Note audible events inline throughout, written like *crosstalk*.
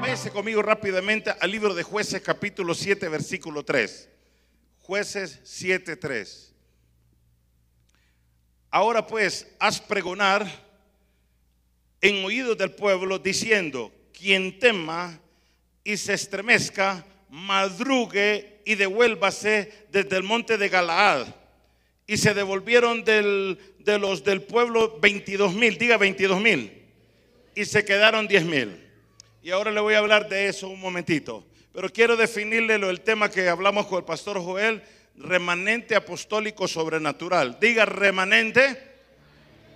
Váyase conmigo rápidamente al libro de jueces capítulo 7 versículo 3. Jueces 7, 3. Ahora pues, haz pregonar en oídos del pueblo diciendo, quien tema y se estremezca, madrugue y devuélvase desde el monte de Galaad. Y se devolvieron del, de los del pueblo 22 mil, diga 22 mil, y se quedaron 10 mil. Y ahora le voy a hablar de eso un momentito. Pero quiero definirle lo, el tema que hablamos con el pastor Joel, remanente apostólico sobrenatural. Diga remanente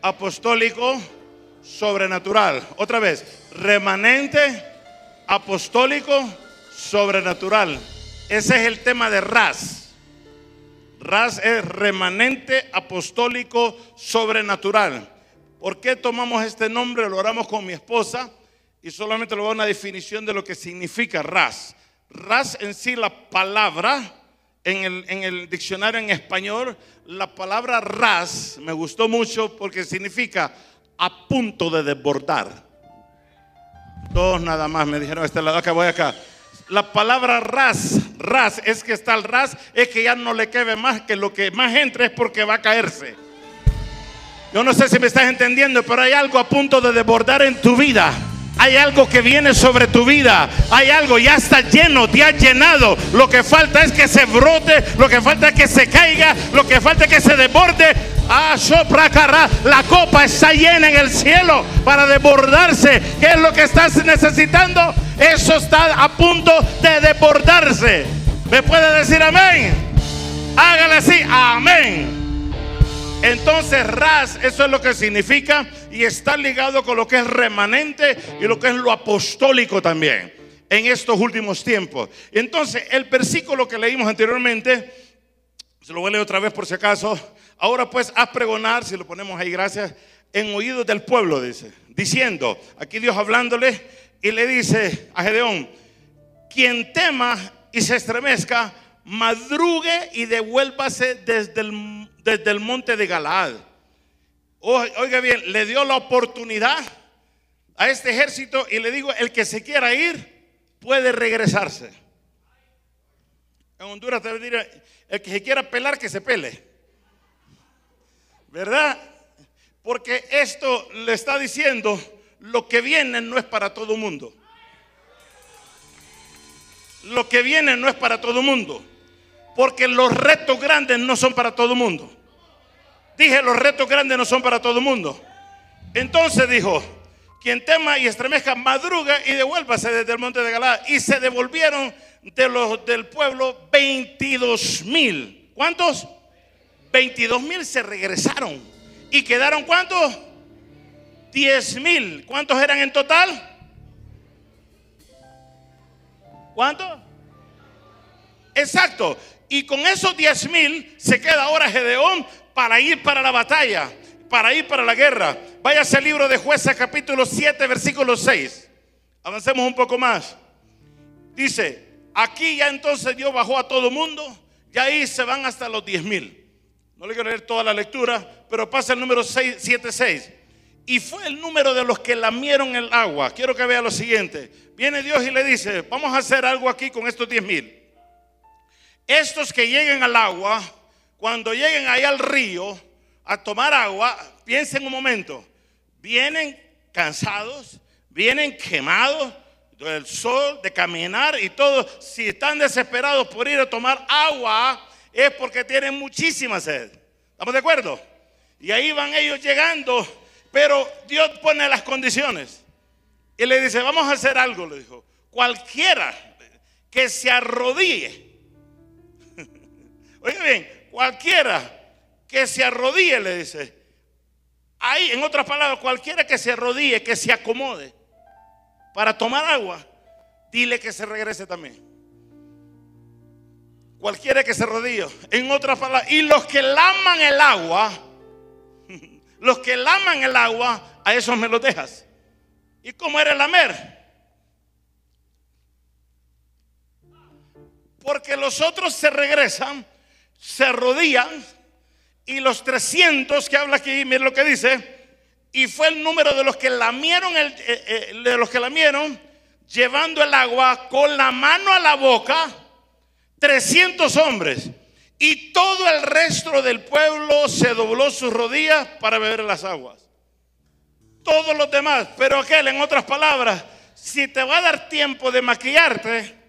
apostólico sobrenatural. Otra vez, remanente apostólico sobrenatural. Ese es el tema de RAS. RAS es remanente apostólico sobrenatural. ¿Por qué tomamos este nombre? Lo oramos con mi esposa y solamente le voy a una definición de lo que significa RAS. RAS en sí, la palabra, en el, en el diccionario en español, la palabra RAS me gustó mucho porque significa a punto de desbordar. Dos nada más me dijeron, este lado acá, voy acá. La palabra ras, ras, es que está el ras, es que ya no le quede más, que lo que más entre es porque va a caerse. Yo no sé si me estás entendiendo, pero hay algo a punto de desbordar en tu vida. Hay algo que viene sobre tu vida. Hay algo, ya está lleno, te ha llenado. Lo que falta es que se brote, lo que falta es que se caiga, lo que falta es que se desborde. Ah, la copa está llena en el cielo para desbordarse. ¿Qué es lo que estás necesitando? Eso está a punto de desbordarse. ¿Me puede decir amén? Hágale así, amén. Entonces, ras, eso es lo que significa y está ligado con lo que es remanente y lo que es lo apostólico también en estos últimos tiempos. Entonces, el versículo que leímos anteriormente, se lo voy a leer otra vez por si acaso. Ahora pues, haz pregonar, si lo ponemos ahí, gracias, en oídos del pueblo, dice, diciendo, aquí Dios hablándole y le dice a Gedeón, quien tema y se estremezca, madrugue y devuélvase desde el, desde el monte de Galaad. Oiga bien, le dio la oportunidad a este ejército y le digo, el que se quiera ir puede regresarse. En Honduras te diría, el que se quiera pelar, que se pele. ¿Verdad? Porque esto le está diciendo, lo que viene no es para todo mundo. Lo que viene no es para todo mundo. Porque los retos grandes no son para todo el mundo. Dije, los retos grandes no son para todo el mundo. Entonces dijo, quien tema y estremezca, madruga y devuélvase desde el monte de Galá. Y se devolvieron de los del pueblo 22 mil. ¿Cuántos? 22 mil se regresaron. ¿Y quedaron cuántos? 10 mil. ¿Cuántos eran en total? ¿Cuántos? Exacto. Y con esos 10 mil se queda ahora Gedeón para ir para la batalla, para ir para la guerra. Váyase al libro de jueces capítulo 7, versículo 6. Avancemos un poco más. Dice, aquí ya entonces Dios bajó a todo mundo, y ahí se van hasta los 10 mil. No le quiero leer toda la lectura, pero pasa el número 6, 7, 6. Y fue el número de los que lamieron el agua. Quiero que vea lo siguiente. Viene Dios y le dice, vamos a hacer algo aquí con estos 10 mil. Estos que lleguen al agua, cuando lleguen ahí al río a tomar agua, piensen un momento, vienen cansados, vienen quemados del sol, de caminar y todo. Si están desesperados por ir a tomar agua, es porque tienen muchísima sed. ¿Estamos de acuerdo? Y ahí van ellos llegando, pero Dios pone las condiciones. Y le dice, vamos a hacer algo, le dijo. Cualquiera que se arrodille Oiga bien, cualquiera que se arrodille, le dice. Ahí, en otras palabras, cualquiera que se arrodille, que se acomode para tomar agua, dile que se regrese también. Cualquiera que se arrodille. En otras palabras, y los que laman el agua, *laughs* los que laman el agua, a esos me los dejas. ¿Y cómo era el lamer? Porque los otros se regresan se arrodillan y los 300 que habla aquí, miren lo que dice, y fue el número de los que lamieron, el, eh, eh, de los que lamieron, llevando el agua con la mano a la boca, 300 hombres. Y todo el resto del pueblo se dobló sus rodillas para beber las aguas. Todos los demás, pero aquel, en otras palabras, si te va a dar tiempo de maquillarte,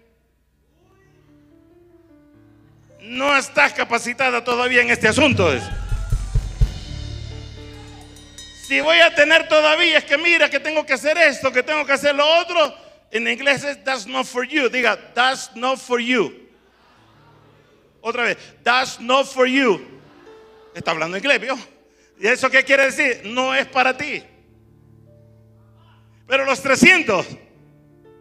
no estás capacitada todavía en este asunto. Si voy a tener todavía, es que mira que tengo que hacer esto, que tengo que hacer lo otro. En inglés es that's not for you. Diga, that's not for you. Otra vez, that's not for you. Está hablando inglés, ¿vio? ¿Y eso qué quiere decir? No es para ti. Pero los 300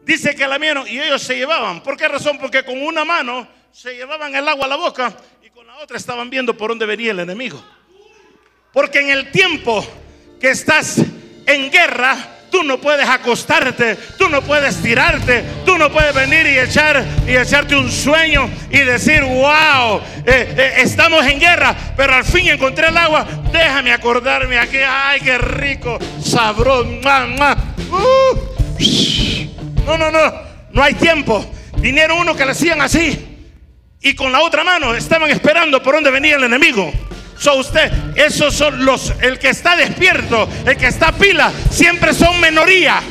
dice que la mieron y ellos se llevaban. ¿Por qué razón? Porque con una mano se llevaban el agua a la boca y con la otra estaban viendo por dónde venía el enemigo. Porque en el tiempo que estás en guerra, tú no puedes acostarte, tú no puedes tirarte, tú no puedes venir y echar echarte un sueño y decir, wow, eh, eh, estamos en guerra, pero al fin encontré el agua. Déjame acordarme aquí, ay, qué rico, sabroso. Uh. no, no, no, no hay tiempo. Vinieron uno que le hacían así y con la otra mano estaban esperando por dónde venía el enemigo. So usted, esos son los, el que está despierto, el que está pila, siempre son minoría,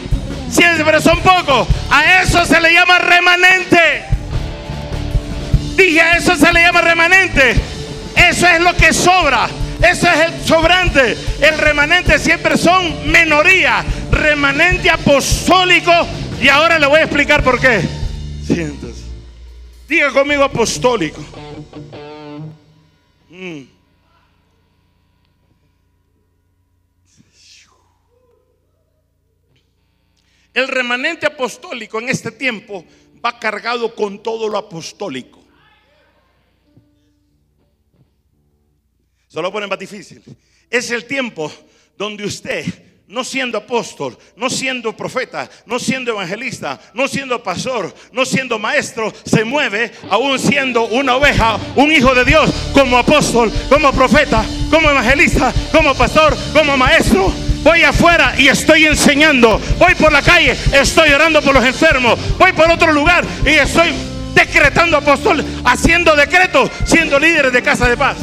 siempre son pocos. A eso se le llama remanente. Dije, a eso se le llama remanente. Eso es lo que sobra. Eso es el sobrante. El remanente siempre son minoría. Remanente apostólico. Y ahora le voy a explicar por qué. Siéntese. Diga conmigo apostólico. Mm. El remanente apostólico en este tiempo va cargado con todo lo apostólico. Solo ponen más difícil. Es el tiempo donde usted no siendo apóstol, no siendo profeta, no siendo evangelista, no siendo pastor, no siendo maestro, se mueve aún siendo una oveja, un hijo de Dios, como apóstol, como profeta, como evangelista, como pastor, como maestro. Voy afuera y estoy enseñando. Voy por la calle, estoy orando por los enfermos. Voy por otro lugar y estoy decretando apóstol, haciendo decretos, siendo líderes de casa de paz.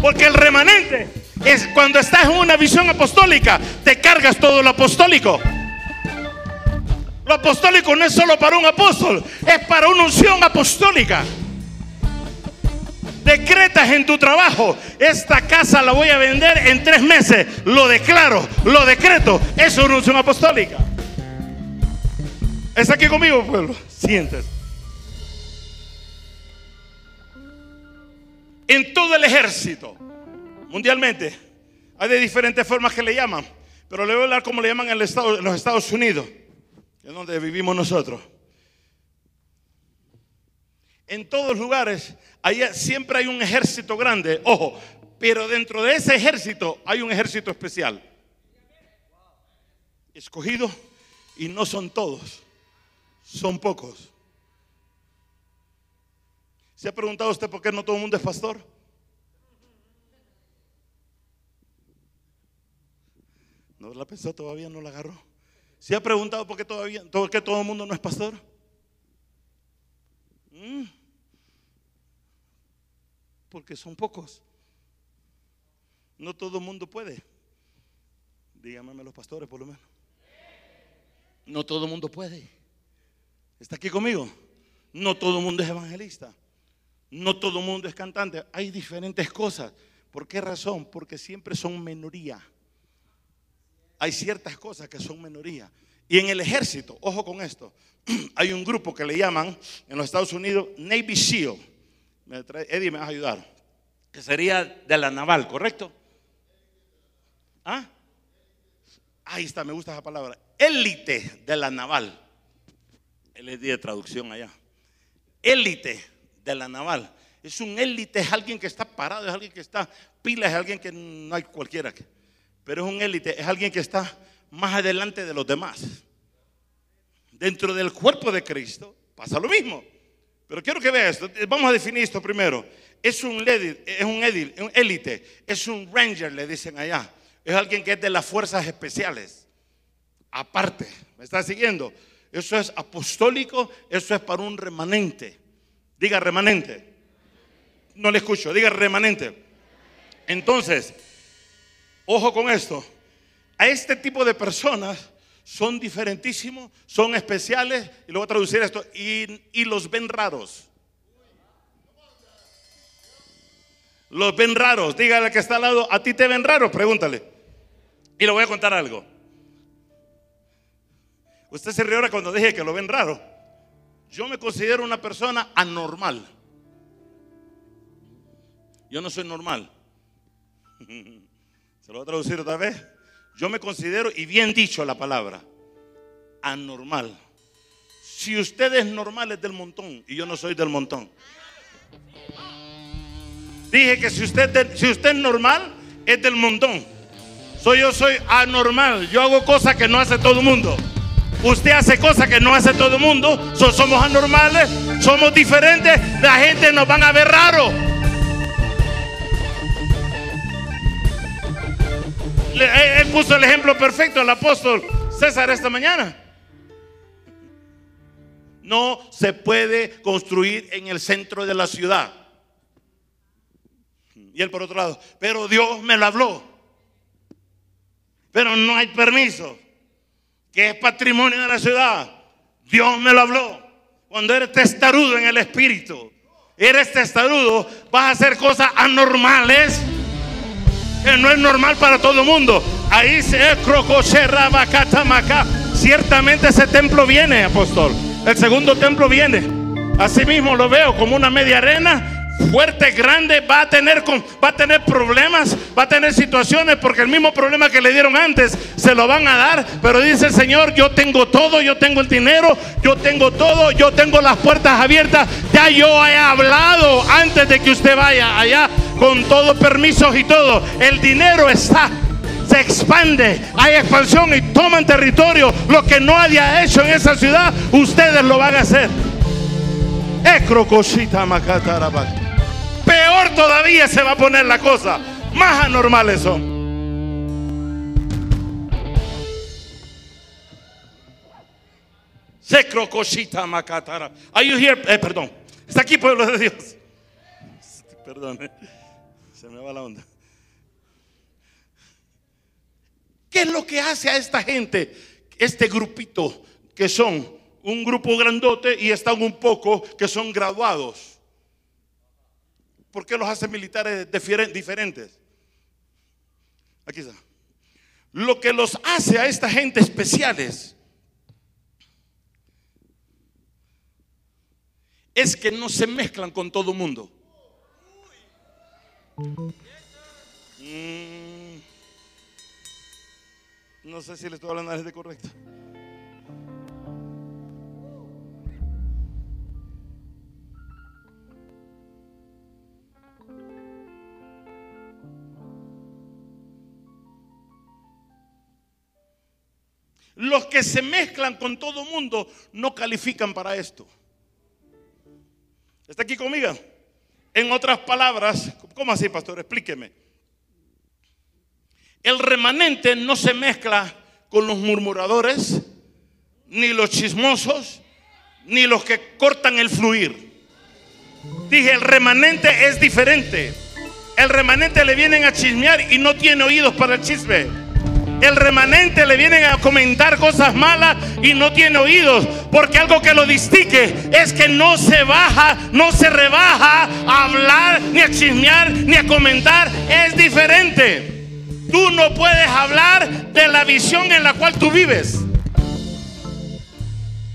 Porque el remanente es cuando estás en una visión apostólica, te cargas todo lo apostólico. Lo apostólico no es solo para un apóstol, es para una unción apostólica. Decretas en tu trabajo, esta casa la voy a vender en tres meses. Lo declaro, lo decreto. Eso es una unción apostólica. ¿Es aquí conmigo, pueblo? Sientes. En todo el ejército, mundialmente. Hay de diferentes formas que le llaman, pero le voy a hablar como le llaman en, los Estados Unidos, que es donde vivimos nosotros. En todos lugares, siempre hay un ejército grande, ojo, pero dentro de ese ejército hay un ejército especial. Escogido y no son todos, son pocos. ¿Se ha preguntado usted por qué no todo el mundo es pastor? No la pensó todavía, no la agarró. ¿Se ha preguntado por qué todavía, por qué todo el mundo no es pastor? Mm. Porque son pocos. No todo el mundo puede. Díganme los pastores por lo menos. No todo el mundo puede. ¿Está aquí conmigo? No todo el mundo es evangelista. No todo el mundo es cantante. Hay diferentes cosas. ¿Por qué razón? Porque siempre son minoría. Hay ciertas cosas que son minoría. Y en el ejército, ojo con esto, *clears throat* hay un grupo que le llaman en los Estados Unidos Navy SEAL. Eddie me va a ayudar. Que sería de la naval, ¿correcto? ¿Ah? Ahí está, me gusta esa palabra. Élite de la naval. Él es de traducción allá. Élite de la naval. Es un élite, es alguien que está parado, es alguien que está pila, es alguien que no hay cualquiera. Pero es un élite, es alguien que está más adelante de los demás. Dentro del cuerpo de Cristo pasa lo mismo. Pero quiero que veas esto. Vamos a definir esto primero. es un edil, es un élite, es un ranger, le dicen allá. Es alguien que es de las fuerzas especiales. Aparte, ¿me está siguiendo? Eso es apostólico, eso es para un remanente. Diga remanente. No le escucho, diga remanente. Entonces, ojo con esto. A este tipo de personas son diferentísimos, son especiales, y lo voy a traducir esto, y, los ven raros. Los ven raros. Dígale que está al lado, ¿a ti te ven raros? Pregúntale. Y le voy a contar algo. Usted se rió cuando dije que lo ven raro. Yo me considero una persona anormal. Yo no soy normal. *laughs* Se lo voy a traducir otra vez. Yo me considero, y bien dicho la palabra, anormal. Si usted es normal es del montón y yo no soy del montón. Dije que si usted, si usted es normal es del montón. Soy yo soy anormal. Yo hago cosas que no hace todo el mundo. Usted hace cosas que no hace todo el mundo. somos anormales, somos diferentes. La gente nos van a ver raro. Él puso el ejemplo perfecto, el apóstol César esta mañana. No se puede construir en el centro de la ciudad. Y él por otro lado, pero Dios me lo habló. Pero no hay permiso. Que es patrimonio de la ciudad. Dios me lo habló. Cuando eres testarudo en el espíritu, eres testarudo, vas a hacer cosas anormales que no es normal para todo el mundo. Ahí se Ciertamente ese templo viene, apóstol. El segundo templo viene. Así mismo lo veo como una media arena fuerte, grande, va a tener va a tener problemas, va a tener situaciones porque el mismo problema que le dieron antes se lo van a dar, pero dice el Señor, yo tengo todo, yo tengo el dinero, yo tengo todo, yo tengo las puertas abiertas, ya yo he hablado antes de que usted vaya allá con todos permisos y todo. El dinero está se expande, hay expansión y toman territorio. Lo que no haya hecho en esa ciudad, ustedes lo van a hacer. Peor todavía se va a poner la cosa. Más anormales son. Secro cosita macatara. Are you here? Eh, perdón. Está aquí, pueblo de Dios. *laughs* Perdón. Eh. Se me va la onda. ¿Qué es lo que hace a esta gente? Este grupito que son un grupo grandote y están un poco que son graduados. ¿Por qué los hace militares diferentes? Aquí está. Lo que los hace a esta gente especiales es que no se mezclan con todo el mundo. Mm. no sé si le estoy hablando de correcto. Los que se mezclan con todo mundo no califican para esto. ¿Está aquí conmigo? En otras palabras, ¿cómo así, pastor? Explíqueme. El remanente no se mezcla con los murmuradores, ni los chismosos, ni los que cortan el fluir. Dije, el remanente es diferente. El remanente le vienen a chismear y no tiene oídos para el chisme. El remanente le vienen a comentar cosas malas y no tiene oídos. Porque algo que lo distingue es que no se baja, no se rebaja a hablar, ni a chismear, ni a comentar. Es diferente. Tú no puedes hablar de la visión en la cual tú vives.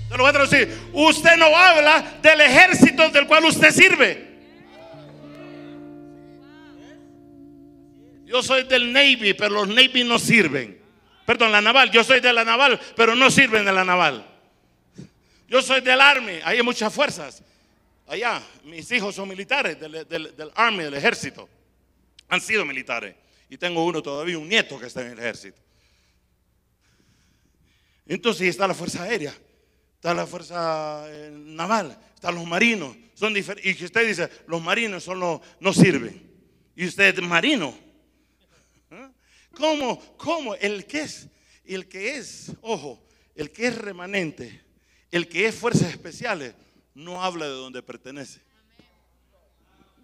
Te lo voy a traducir. Usted no habla del ejército del cual usted sirve. Yo soy del Navy, pero los Navy no sirven. Perdón, la naval. Yo soy de la naval, pero no sirven de la naval. Yo soy del Army. Hay muchas fuerzas. Allá, mis hijos son militares del, del, Army, del ejército. Han sido militares. Y tengo uno todavía, un nieto que está en el ejército. Entonces está la Fuerza Aérea. está la fuerza eh, naval, están los marinos, son. Y usted dice, los marinos son no sirven. Y usted es marino. ¿Cómo? ¿Cómo? El que es, el que es, ojo, el que es remanente, el que es fuerzas especiales, no habla de donde pertenece.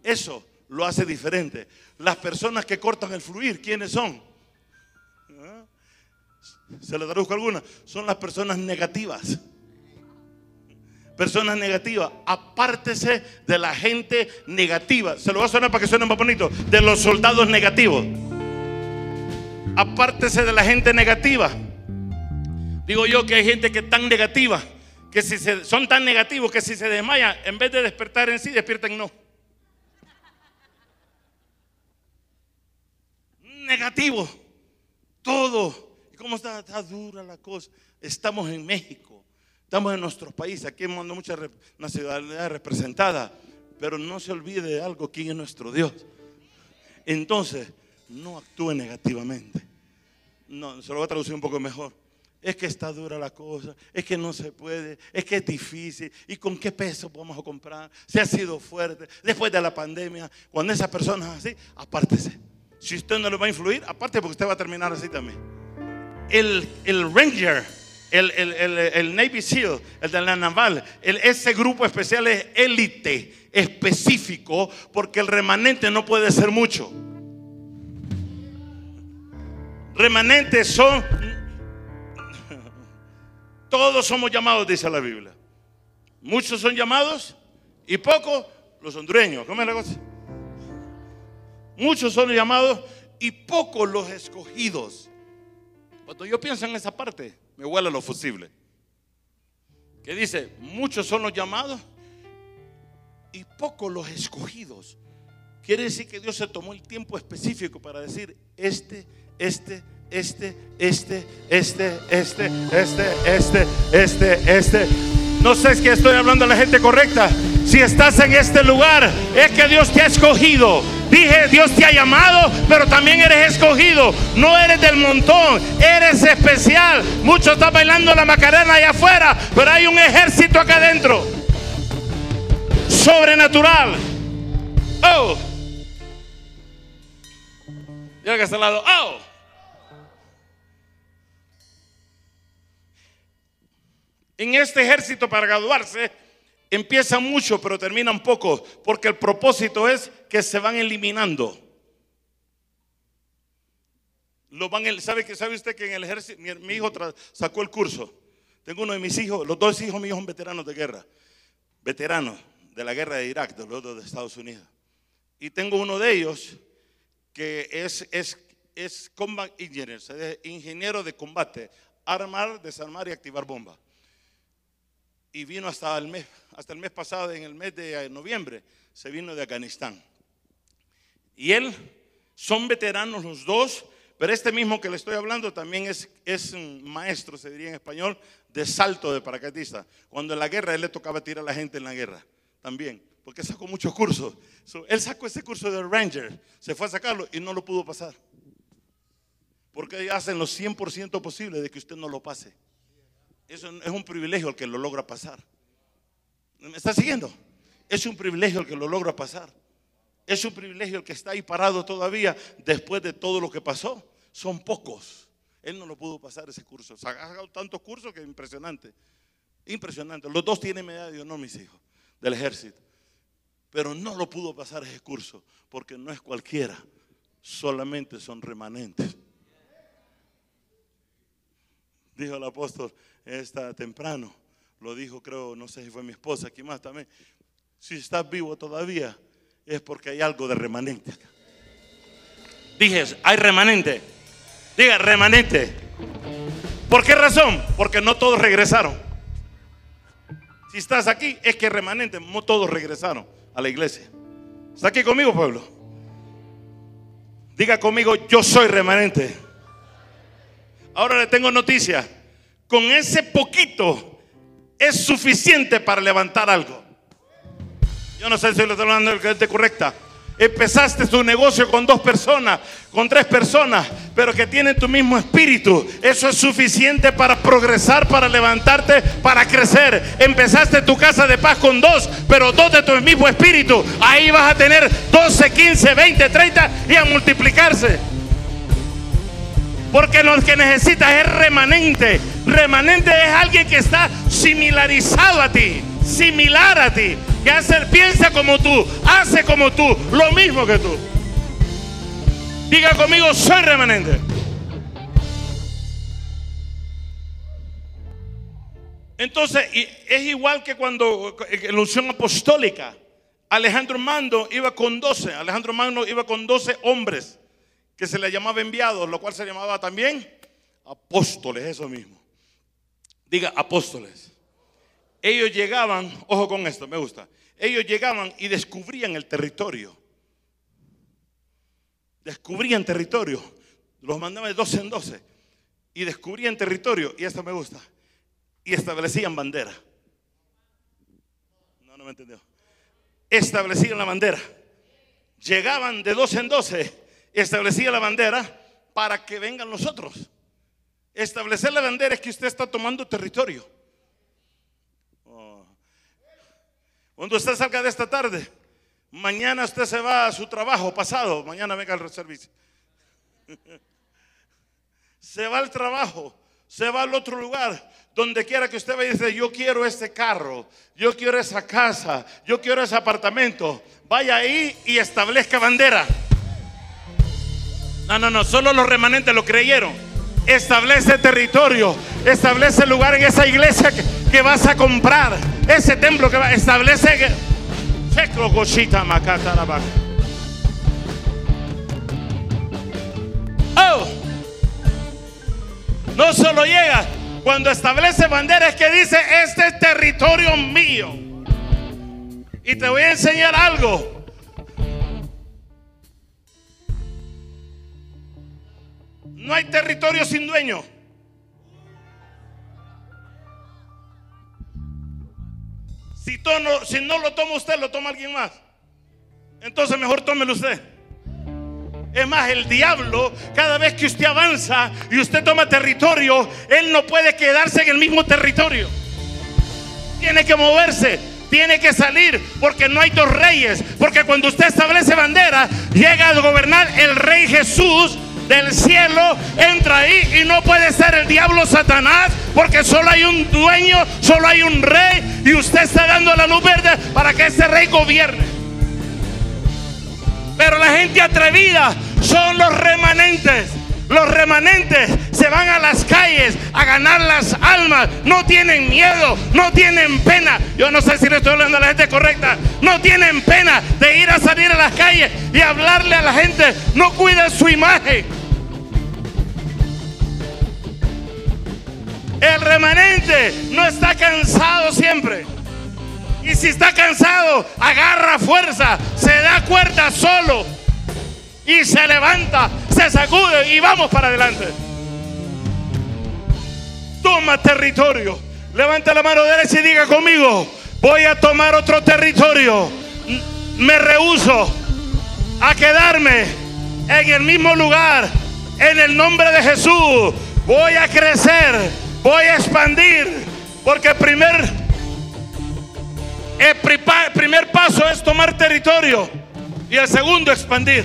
Eso lo hace diferente. Las personas que cortan el fluir, ¿quiénes son? ¿Ah? ¿Se le traduzco alguna? Son las personas negativas. Personas negativas. Apártese de la gente negativa. Se lo voy a sonar para que suene más bonito. De los soldados negativos. Apártese de la gente negativa. Digo yo que hay gente que es tan negativa, que si se, son tan negativos que si se desmayan, en vez de despertar en sí, despiertan no. Negativo. Todo. ¿Y cómo está? Está dura la cosa. Estamos en México. Estamos en nuestro país. Aquí hemos mucha nacionalidad representada. Pero no se olvide de algo. ¿Quién es nuestro Dios? Entonces, no actúe negativamente. No, se lo voy a traducir un poco mejor. Es que está dura la cosa, es que no se puede, es que es difícil. ¿Y con qué peso vamos a comprar? Se ha sido fuerte. Después de la pandemia, cuando esa persona es así, apártese. Si usted no le va a influir, aparte porque usted va a terminar así también. El, el Ranger, el, el, Navy SEAL, el de la naval, ese grupo especial es élite, específico, porque el remanente no puede ser mucho. Remanentes son todos somos llamados, dice la Biblia. Muchos son llamados y pocos los hondureños. ¿Cómo es la cosa? Muchos son llamados y pocos los escogidos. Cuando yo pienso en esa parte, me huele lo fusible. Que dice, muchos son los llamados y pocos los escogidos. Quiere decir que Dios se tomó el tiempo específico para decir, este, este, este, este, este, este, este, este, este, este. No sé si estoy hablando a la gente correcta. Si estás en este lugar, es que Dios te ha escogido. Dije, Dios te ha llamado, pero también eres escogido. No eres del montón, eres especial. Muchos están bailando la macarena allá afuera, pero hay un ejército acá adentro. Sobrenatural. Oh. Llega que está al lado. Oh. En este ejército para graduarse empiezan mucho, pero terminan pocos, porque el propósito es que se van eliminando. Lo ¿sabe, que, ¿Sabe usted que en el ejército, mi, hijo sacó el curso? Tengo uno de mis hijos, los dos hijos míos son veteranos de guerra, veteranos de la guerra de Irak, de los de Estados Unidos. Y tengo uno de ellos que es, es, es combat engineer, ingeniero de combate, armar, desarmar y activar bombas y vino hasta el mes, hasta el mes pasado, en el mes de noviembre, se vino de Afganistán. Y él, son veteranos los dos, pero este mismo que le estoy hablando también es, es un maestro, se diría en español, de salto de paracaidista. Cuando en la guerra él le tocaba tirar a la gente en la guerra, también, porque sacó muchos cursos. él sacó ese curso de Ranger, se fue a sacarlo y no lo pudo pasar. Porque hacen lo 100% posible de que usted no lo pase. Eso es un privilegio el que lo logra pasar. ¿Me está siguiendo? Es un privilegio el que lo logra pasar. Es un privilegio el que está ahí parado todavía después de todo lo que pasó. Son pocos. Él no lo pudo pasar ese curso. ha sacado tantos cursos que es impresionante. Impresionante. Los dos tienen medalla de honor, mis hijos, del ejército. Pero no lo pudo pasar ese curso porque no es cualquiera. Solamente son remanentes. Dijo el apóstol, está temprano. Lo dijo, creo, no sé si fue mi esposa, aquí más también. Si estás vivo todavía, es porque hay algo de remanente. Dije, hay remanente. Diga, remanente. ¿Por qué razón? Porque no todos regresaron. Si estás aquí, es que remanente, no todos regresaron a la iglesia. ¿Está aquí conmigo, pueblo? Diga conmigo, yo soy remanente. Ahora le tengo noticia con ese poquito es suficiente para levantar algo. Yo no sé si lo estoy hablando de la gente correcta. Empezaste tu negocio con dos personas, con tres personas, pero que tienen tu mismo espíritu. Eso es suficiente para progresar, para levantarte, para crecer. Empezaste tu casa de paz con dos, pero dos de tu mismo espíritu. Ahí vas a tener 12, 15, 20, 30 y a multiplicarse. Porque lo que necesitas es remanente. Remanente es alguien que está similarizado a ti, similar a ti que hace, piensa como tú, hace como tú, lo mismo que tú. Diga conmigo, soy remanente. Entonces, es igual que cuando en la unción apostólica, Alejandro Mando iba con 12, Alejandro Mando iba con 12 hombres que se le llamaba enviados, lo cual se llamaba también apóstoles, eso mismo. Diga apóstoles ellos llegaban, ojo con esto, me gusta, ellos llegaban y descubrían el territorio. Descubrían territorio. Los mandaban de 12 en 12. Y descubrían territorio, y esto me gusta. Y establecían bandera. No, no me entendió. Establecían la bandera. Llegaban de 12 en 12, establecían la bandera para que vengan los otros. Establecer la bandera es que usted está tomando territorio. Cuando usted salga de esta tarde, mañana usted se va a su trabajo, pasado, mañana venga al servicio. *laughs* se va al trabajo, se va al otro lugar, donde quiera que usted vaya y dice, yo quiero este carro, yo quiero esa casa, yo quiero ese apartamento. Vaya ahí y establezca bandera. No, no, no, solo los remanentes lo creyeron. Establece territorio, establece lugar en esa iglesia que, que vas a comprar, ese templo que va, establece Oh, no solo llega cuando establece banderas que dice este es territorio mío. Y te voy a enseñar algo. No hay territorio sin dueño. Si, no lo toma usted, lo toma alguien más. Entonces mejor tómelo usted. Es más, el diablo, cada vez que usted avanza y usted toma territorio, él no puede quedarse en el mismo territorio. Tiene que moverse, tiene que salir, porque no hay dos reyes. Porque cuando usted establece bandera, llega a gobernar el rey Jesús del cielo, entra ahí y no puede ser el diablo Satanás, porque solo hay un dueño, solo hay un rey y usted está dando la luz verde para que ese rey gobierne. Pero la gente atrevida son los remanentes. Los remanentes se van a las calles a ganar las almas. No tienen miedo, no tienen pena. Yo no sé si le estoy hablando a la gente correcta. No tienen pena de ir a salir a las calles y hablarle a la gente. No cuiden su imagen. El remanente no está cansado siempre. Y si está cansado, agarra fuerza, se da cuerda solo y se levanta, se sacude y vamos para adelante. Toma territorio. Levanta la mano derecha y diga conmigo, voy a tomar otro territorio. Me rehuso a quedarme en el mismo lugar. En el nombre de Jesús voy a crecer Voy a expandir porque primer, el primer paso es tomar territorio y el segundo expandir.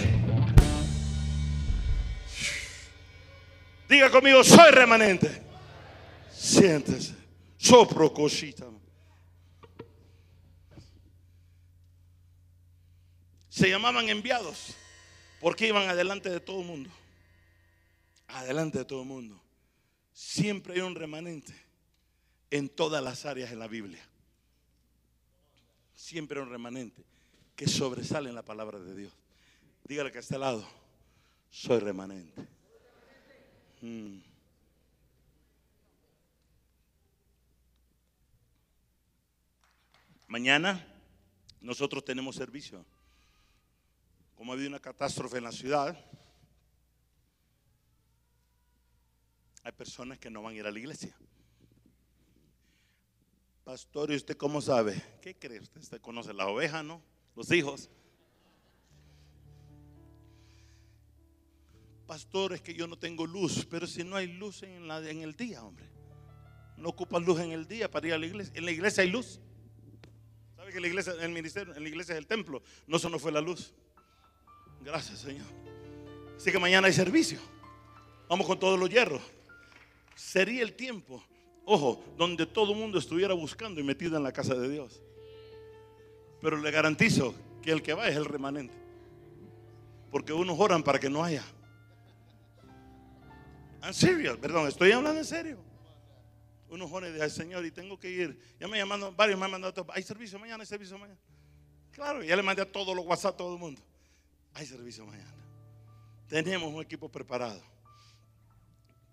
Diga conmigo, soy remanente. Siéntese. Sopro cosita. Se llamaban enviados porque iban adelante de todo el mundo. Adelante de todo el mundo. Siempre hay un remanente en todas las áreas de la Biblia. Siempre hay un remanente que sobresale en la palabra de Dios. Dígale que a este lado, soy remanente. Mm. Mañana nosotros tenemos servicio. Como ha habido una catástrofe en la ciudad, Hay personas que no van a ir a la iglesia. Pastor, ¿y usted cómo sabe? ¿Qué cree usted? Usted conoce la oveja, ¿no? Los hijos. Pastor, es que yo no tengo luz, pero si no hay luz en, la, en el día, hombre. No ocupas luz en el día para ir a la iglesia. En la iglesia hay luz. ¿Sabe que la iglesia, el ministerio, en la iglesia es el templo? No, eso no fue la luz. Gracias, Señor. Así que mañana hay servicio. Vamos con todos los hierros. Sería el tiempo, ojo, donde todo el mundo estuviera buscando y metido en la casa de Dios. Pero le garantizo que el que va es el remanente. Porque unos oran para que no haya. En serio, perdón, estoy hablando en serio. Unos jóvenes al Señor y tengo que ir. Ya me llamando, varios me han mandado, hay servicio mañana, hay servicio mañana. Claro, ya le mandé a todos los WhatsApp a todo el mundo. Hay servicio mañana. Tenemos un equipo preparado.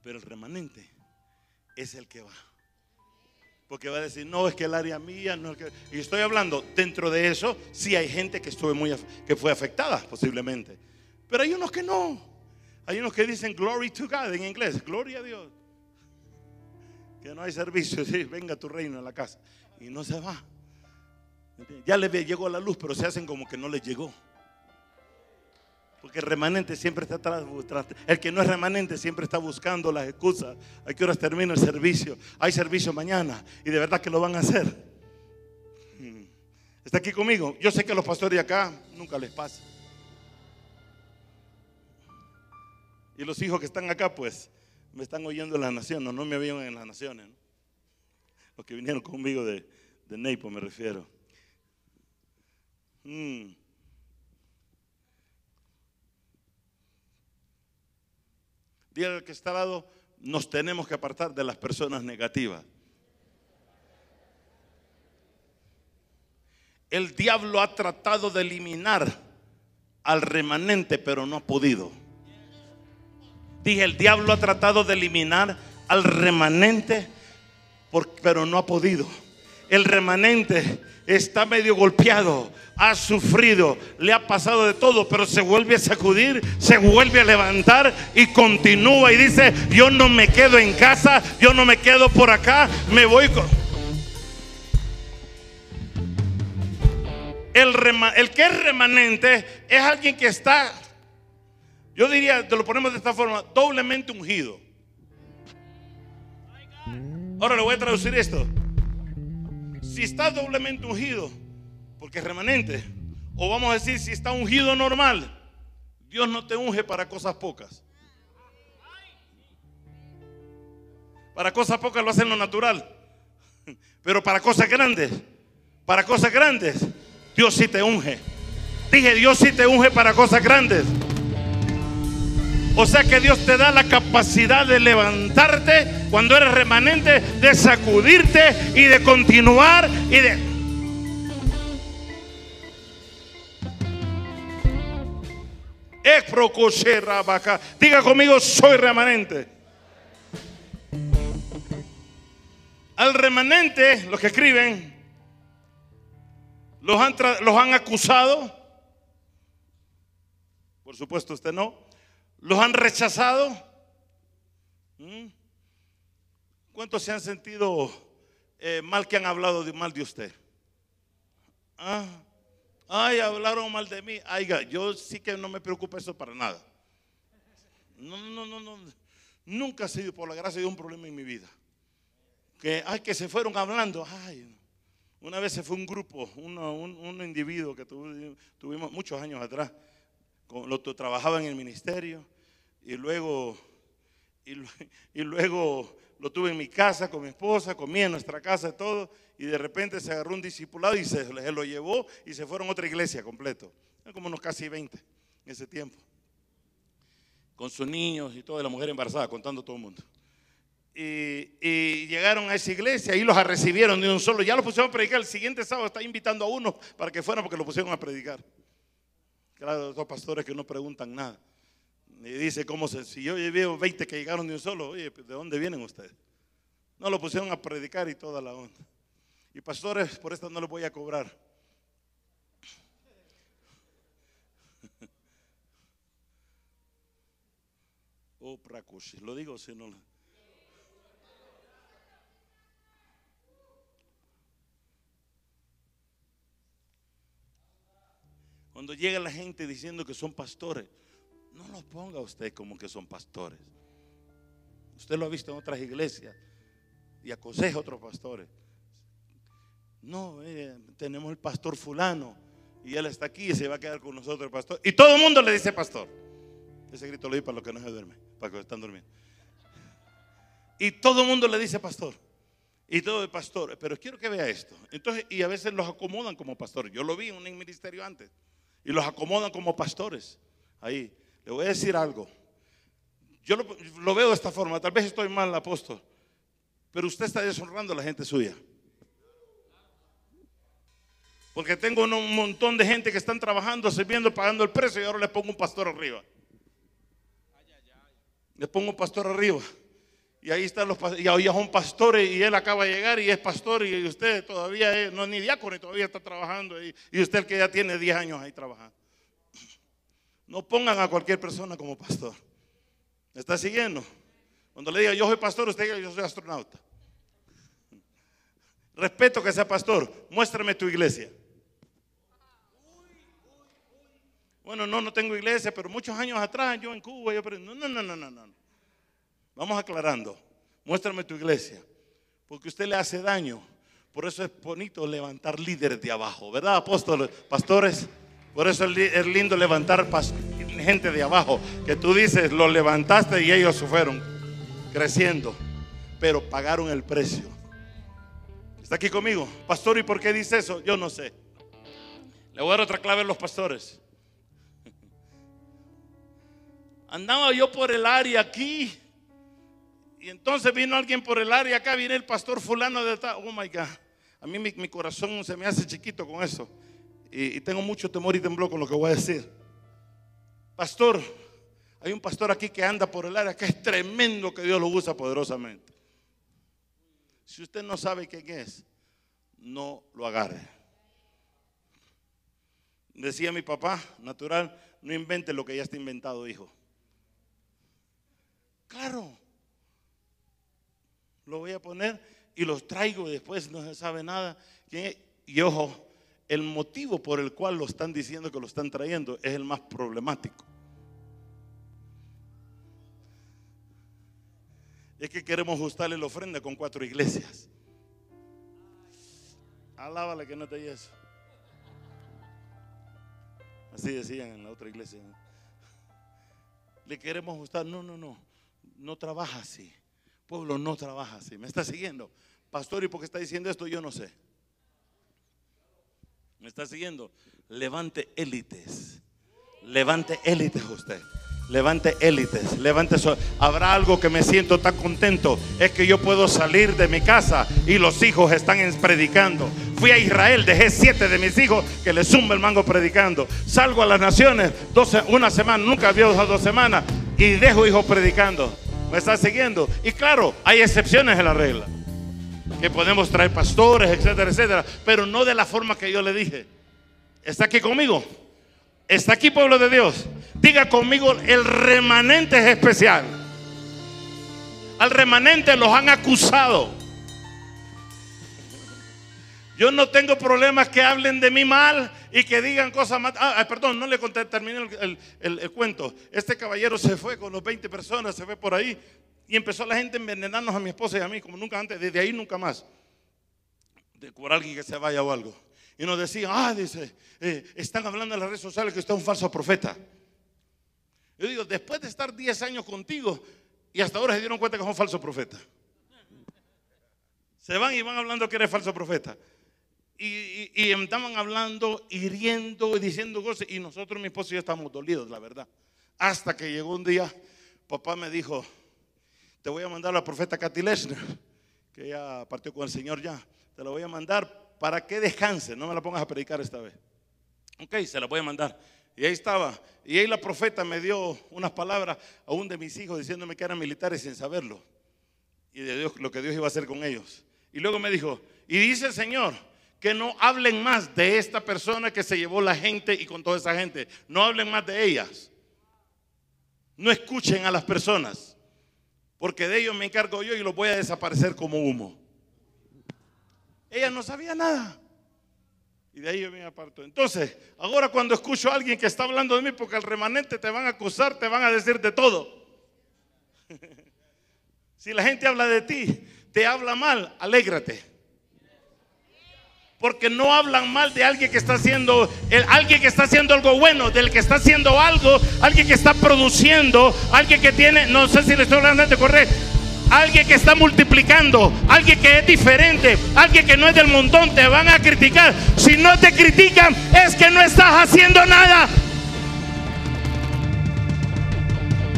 Pero el remanente es el que va. Porque va a decir, no, es que el área mía, no es que... Y estoy hablando, dentro de eso, sí hay gente que, estuve muy, que fue afectada posiblemente. Pero hay unos que no. Hay unos que dicen glory to God en inglés, gloria a Dios. Que no hay servicio, *laughs* sí, venga tu reino en la casa. Y no se va. Ya le llegó la luz, pero se hacen como que no les llegó. Porque el remanente siempre está atrás. El que no es remanente siempre está buscando las excusas. ¿A qué horas termina el servicio? Hay servicio mañana. Y de verdad que lo van a hacer. Hmm. ¿Está aquí conmigo? Yo sé que a los pastores de acá nunca les pasa. Y los hijos que están acá, pues, me están oyendo en las naciones. No, no me oyen en las naciones. Los que vinieron conmigo de, de Neipo, me refiero. Hmm. Día al que está al lado, nos tenemos que apartar de las personas negativas. El diablo ha tratado de eliminar al remanente, pero no ha podido. Dije, el diablo ha tratado de eliminar al remanente, pero no ha podido. El remanente está medio golpeado, ha sufrido, le ha pasado de todo, pero se vuelve a sacudir, se vuelve a levantar y continúa y dice, yo no me quedo en casa, yo no me quedo por acá, me voy con... El, que es remanente es alguien que está, yo diría, te lo ponemos de esta forma, doblemente ungido. Ahora le voy a traducir esto si está doblemente ungido, porque es remanente, o vamos a decir si está ungido normal, Dios no te unge para cosas pocas. Para cosas pocas lo hacen lo natural, pero para cosas grandes, para cosas grandes, Dios sí te unge. Dije, Dios sí te unge para cosas grandes. O sea que Dios te da la capacidad de levantarte cuando eres remanente, de sacudirte y de continuar y de... Diga conmigo, soy remanente. Al remanente, los que escriben, los han, los han acusado. Por supuesto, usted no ¿Los han rechazado? ¿Mm? ¿Cuántos se han sentido eh, mal que han hablado de, mal de usted? Ah, ay, hablaron mal de mí. Aiga, yo sí que no me preocupa eso para nada. No, no, no, no. Nunca ha sido por la gracia de un problema en mi vida. Que, ay, que se fueron hablando. Ay, una vez se fue un grupo, un, individuo que tuvimos muchos años atrás lo, trabajaba en el ministerio y luego, *laughs* y, luego lo tuve en mi casa con mi esposa, comía en nuestra casa todo, y de repente se agarró un discipulado y se, lo llevó y se fueron a otra iglesia completo. Como unos casi 20 en ese tiempo. Con sus niños y toda la mujer embarazada, contando todo el mundo. Y, llegaron a esa iglesia y los recibieron de un solo. Ya los pusieron a predicar. El siguiente sábado está invitando a uno para que fueran porque lo pusieron a predicar. Claro, dos pastores que no preguntan nada. Y dice, ¿cómo se? Si yo veo 20 que llegaron de un solo, oye, pues, ¿de dónde vienen ustedes? No lo pusieron a predicar y toda la onda. Y pastores, por esto no les voy a cobrar. *laughs* Oh, prakushi. Lo digo si no. Cuando llega la gente diciendo que son pastores, No los ponga usted como que son pastores. Usted lo ha visto en otras iglesias y aconseja a otros pastores. No, tenemos el pastor fulano y él está aquí y se va a quedar con nosotros el pastor. Y todo el mundo le dice pastor. Ese grito lo di para los que no se duermen, para los que están durmiendo. Y todo el mundo le dice pastor. Y todo el pastor. Pero quiero que vea esto. Entonces, y a veces los acomodan como pastores. Yo lo vi en un ministerio antes. Y los acomodan como pastores. Ahí. Le voy a decir algo. Yo lo, veo de esta forma. Tal vez estoy mal, apóstol. Pero usted está deshonrando a la gente suya. Porque tengo un montón de gente que están trabajando, sirviendo, pagando el precio y ahora le pongo un pastor arriba. Le pongo un pastor arriba. Y ahí están los y ahí son pastores y él acaba de llegar y es pastor y usted todavía no es ni diácono y todavía está trabajando y, y usted que ya tiene 10 años ahí trabajando. No pongan a cualquier persona como pastor. ¿Me está siguiendo? Cuando le diga yo soy pastor, usted diga yo soy astronauta. Respeto que sea pastor. Muéstrame tu iglesia. Bueno, no, no tengo iglesia, pero muchos años atrás yo en Cuba, yo aprendí. No, no, no, no, no, no. Vamos aclarando. Muéstrame tu iglesia. Porque usted le hace daño. Por eso es bonito levantar líderes de abajo, ¿verdad, apóstoles, pastores? Por eso es lindo levantar gente de abajo. Que tú dices, lo levantaste y ellos fueron creciendo. Pero pagaron el precio. ¿Está aquí conmigo? Pastor, ¿y por qué dice eso? Yo no sé. Le voy a dar otra clave a los pastores. *laughs* Andaba yo por el área aquí. Y entonces vino alguien por el área acá, viene el pastor fulano de tal. Oh my God. A mí mi, corazón se me hace chiquito con eso. Y, tengo mucho temor y temblor con lo que voy a decir. Pastor, hay un pastor aquí que anda por el área que es tremendo que Dios lo usa poderosamente. Si usted no sabe quién es, no lo agarre. Decía mi papá, natural, no invente lo que ya está inventado, hijo. Claro. Lo voy a poner y los traigo después, no se sabe nada. Y ojo, el motivo por el cual lo están diciendo que lo están trayendo es el más problemático. Es que queremos ajustarle la ofrenda con cuatro iglesias. Alábale que no te eso. Así decían en la otra iglesia. Le queremos ajustar. No, no, no no trabaja así. Pueblo no trabaja así. ¿Me está siguiendo? Pastor, ¿y por qué está diciendo esto? Yo no sé. ¿Me está siguiendo? Levante élites. Levante élites usted. Levante élites, levante. Habrá algo que me siento tan contento. Es que yo puedo salir de mi casa y los hijos están predicando. Fui a Israel, dejé siete de mis hijos que les zumba el mango predicando. Salgo a las naciones, una semana, nunca había dos semanas y dejo hijos predicando. ¿Me está siguiendo? Y claro, hay excepciones en la regla. Que podemos traer pastores, etcétera, etcétera. Pero no de la forma que yo le dije. ¿Está aquí conmigo? ¿Está aquí pueblo de Dios? Diga conmigo, el remanente es especial. Al remanente los han acusado. Yo no tengo problemas que hablen de mí mal y que digan cosas más. Ah, perdón, no le conté, terminé el, cuento. Este caballero se fue con los 20 personas, se fue por ahí y empezó la gente a envenenarnos a mi esposa y a mí, como nunca antes, desde ahí nunca más. De, por alguien que se vaya o algo. Y nos decía, ah, dice, eh, están hablando en las redes sociales que usted es un falso profeta. Yo digo, después de estar 10 años contigo y hasta ahora se dieron cuenta que es un falso profeta. Se van y van hablando que eres falso profeta y, estaban hablando, hiriendo y diciendo cosas. Y nosotros, mi esposo y yo, estamos dolidos, la verdad. Hasta que llegó un día, papá me dijo: Te voy a mandar a la profeta Katy Leshner, que ya partió con el Señor ya. Te la voy a mandar para que descanse, no me la pongas a predicar esta vez. Ok, se la voy a mandar. Y ahí estaba. Y ahí la profeta me dio unas palabras a un de mis hijos diciéndome que eran militares sin saberlo. Y de Dios, lo que Dios iba a hacer con ellos. Y luego me dijo, y dice el Señor, que no hablen más de esta persona que se llevó la gente y con toda esa gente. No hablen más de ellas. No escuchen a las personas. Porque de ellos me encargo yo y los voy a desaparecer como humo. Ella no sabía nada. Y de ahí yo me aparto. Entonces, ahora cuando escucho a alguien que está hablando de mí, porque el remanente te van a acusar, te van a decir de todo. *laughs* si la gente habla de ti, te habla mal, alégrate. Porque no hablan mal de alguien que está haciendo, alguien que está haciendo algo bueno, del que está haciendo algo, alguien que está produciendo, alguien que tiene, no sé si le estoy hablando de correr, alguien que está multiplicando, alguien que es diferente, alguien que no es del montón, te van a criticar. Si no te critican, es que no estás haciendo nada.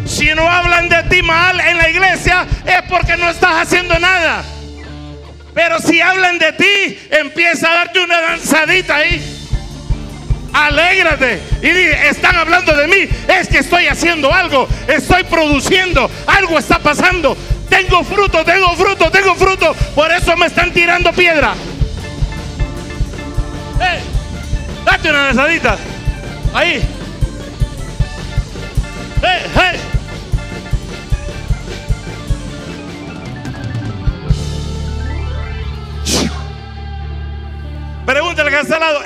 Si no hablan de ti mal en la iglesia, es porque no estás haciendo nada. Pero si hablan de ti, empieza a darte una danzadita ahí. Alégrate y di, están hablando de mí, es que estoy haciendo algo, estoy produciendo, algo está pasando. Tengo fruto, tengo fruto, tengo fruto. Por eso me están tirando piedra. ¡Eh! Date una besadita. Ahí. ¡Eh! ¡Eh!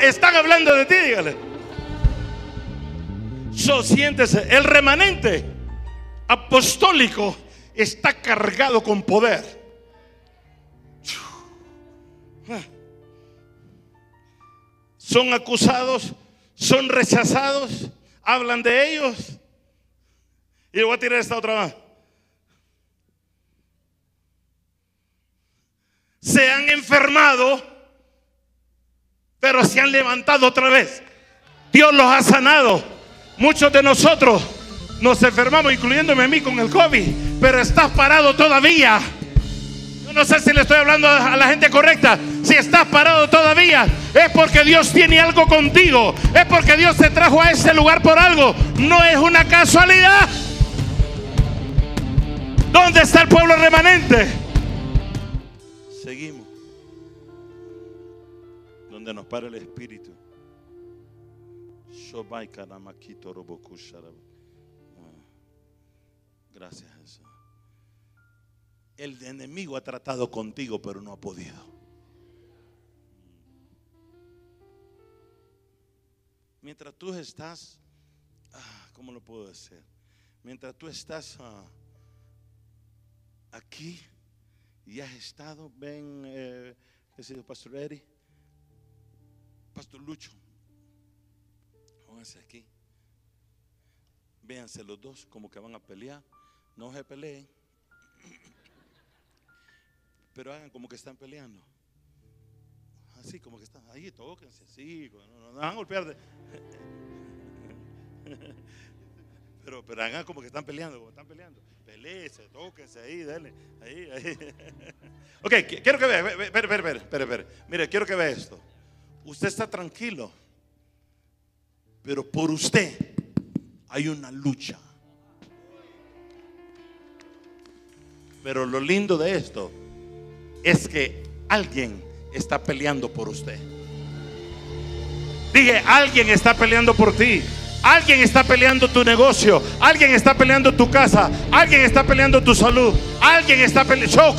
Están hablando de ti, dígale. So, siéntese. El remanente apostólico está cargado con poder. Son acusados, son rechazados, hablan de ellos. Y le voy a tirar esta otra más. Se han enfermado, pero se han levantado otra vez. Dios los ha sanado. Muchos de nosotros nos enfermamos, incluyéndome a mí con el COVID, pero estás parado todavía. Yo no sé si le estoy hablando a la gente correcta. Si estás parado todavía, es porque Dios tiene algo contigo. Es porque Dios te trajo a este lugar por algo. No es una casualidad. ¿Dónde está el pueblo remanente? Donde nos para el Espíritu. Gracias Jesús. El enemigo ha tratado contigo, pero no ha podido. Mientras tú estás, ah, ¿cómo lo puedo decir? Mientras tú estás ah, aquí y has estado, ven, eh, ¿qué se Pastor Eri? Pastor Lucho, pónganse aquí. Véanse los dos como que van a pelear. No se peleen. Pero hagan como que están peleando. Así como que están ahí, tóquense así. No, van a golpear. Pero, pero hagan como que están peleando, como están peleando. Peleense, tóquense ahí, dale. Ahí, ahí. Ok, quiero que vea. Espera, espera, espera. Mire, quiero que vea esto. Usted está tranquilo. Pero por usted hay una lucha. Pero lo lindo de esto es que alguien está peleando por usted. Dije, alguien está peleando por ti. Alguien está peleando tu negocio. Alguien está peleando tu casa. Alguien está peleando tu salud. Alguien está peleando.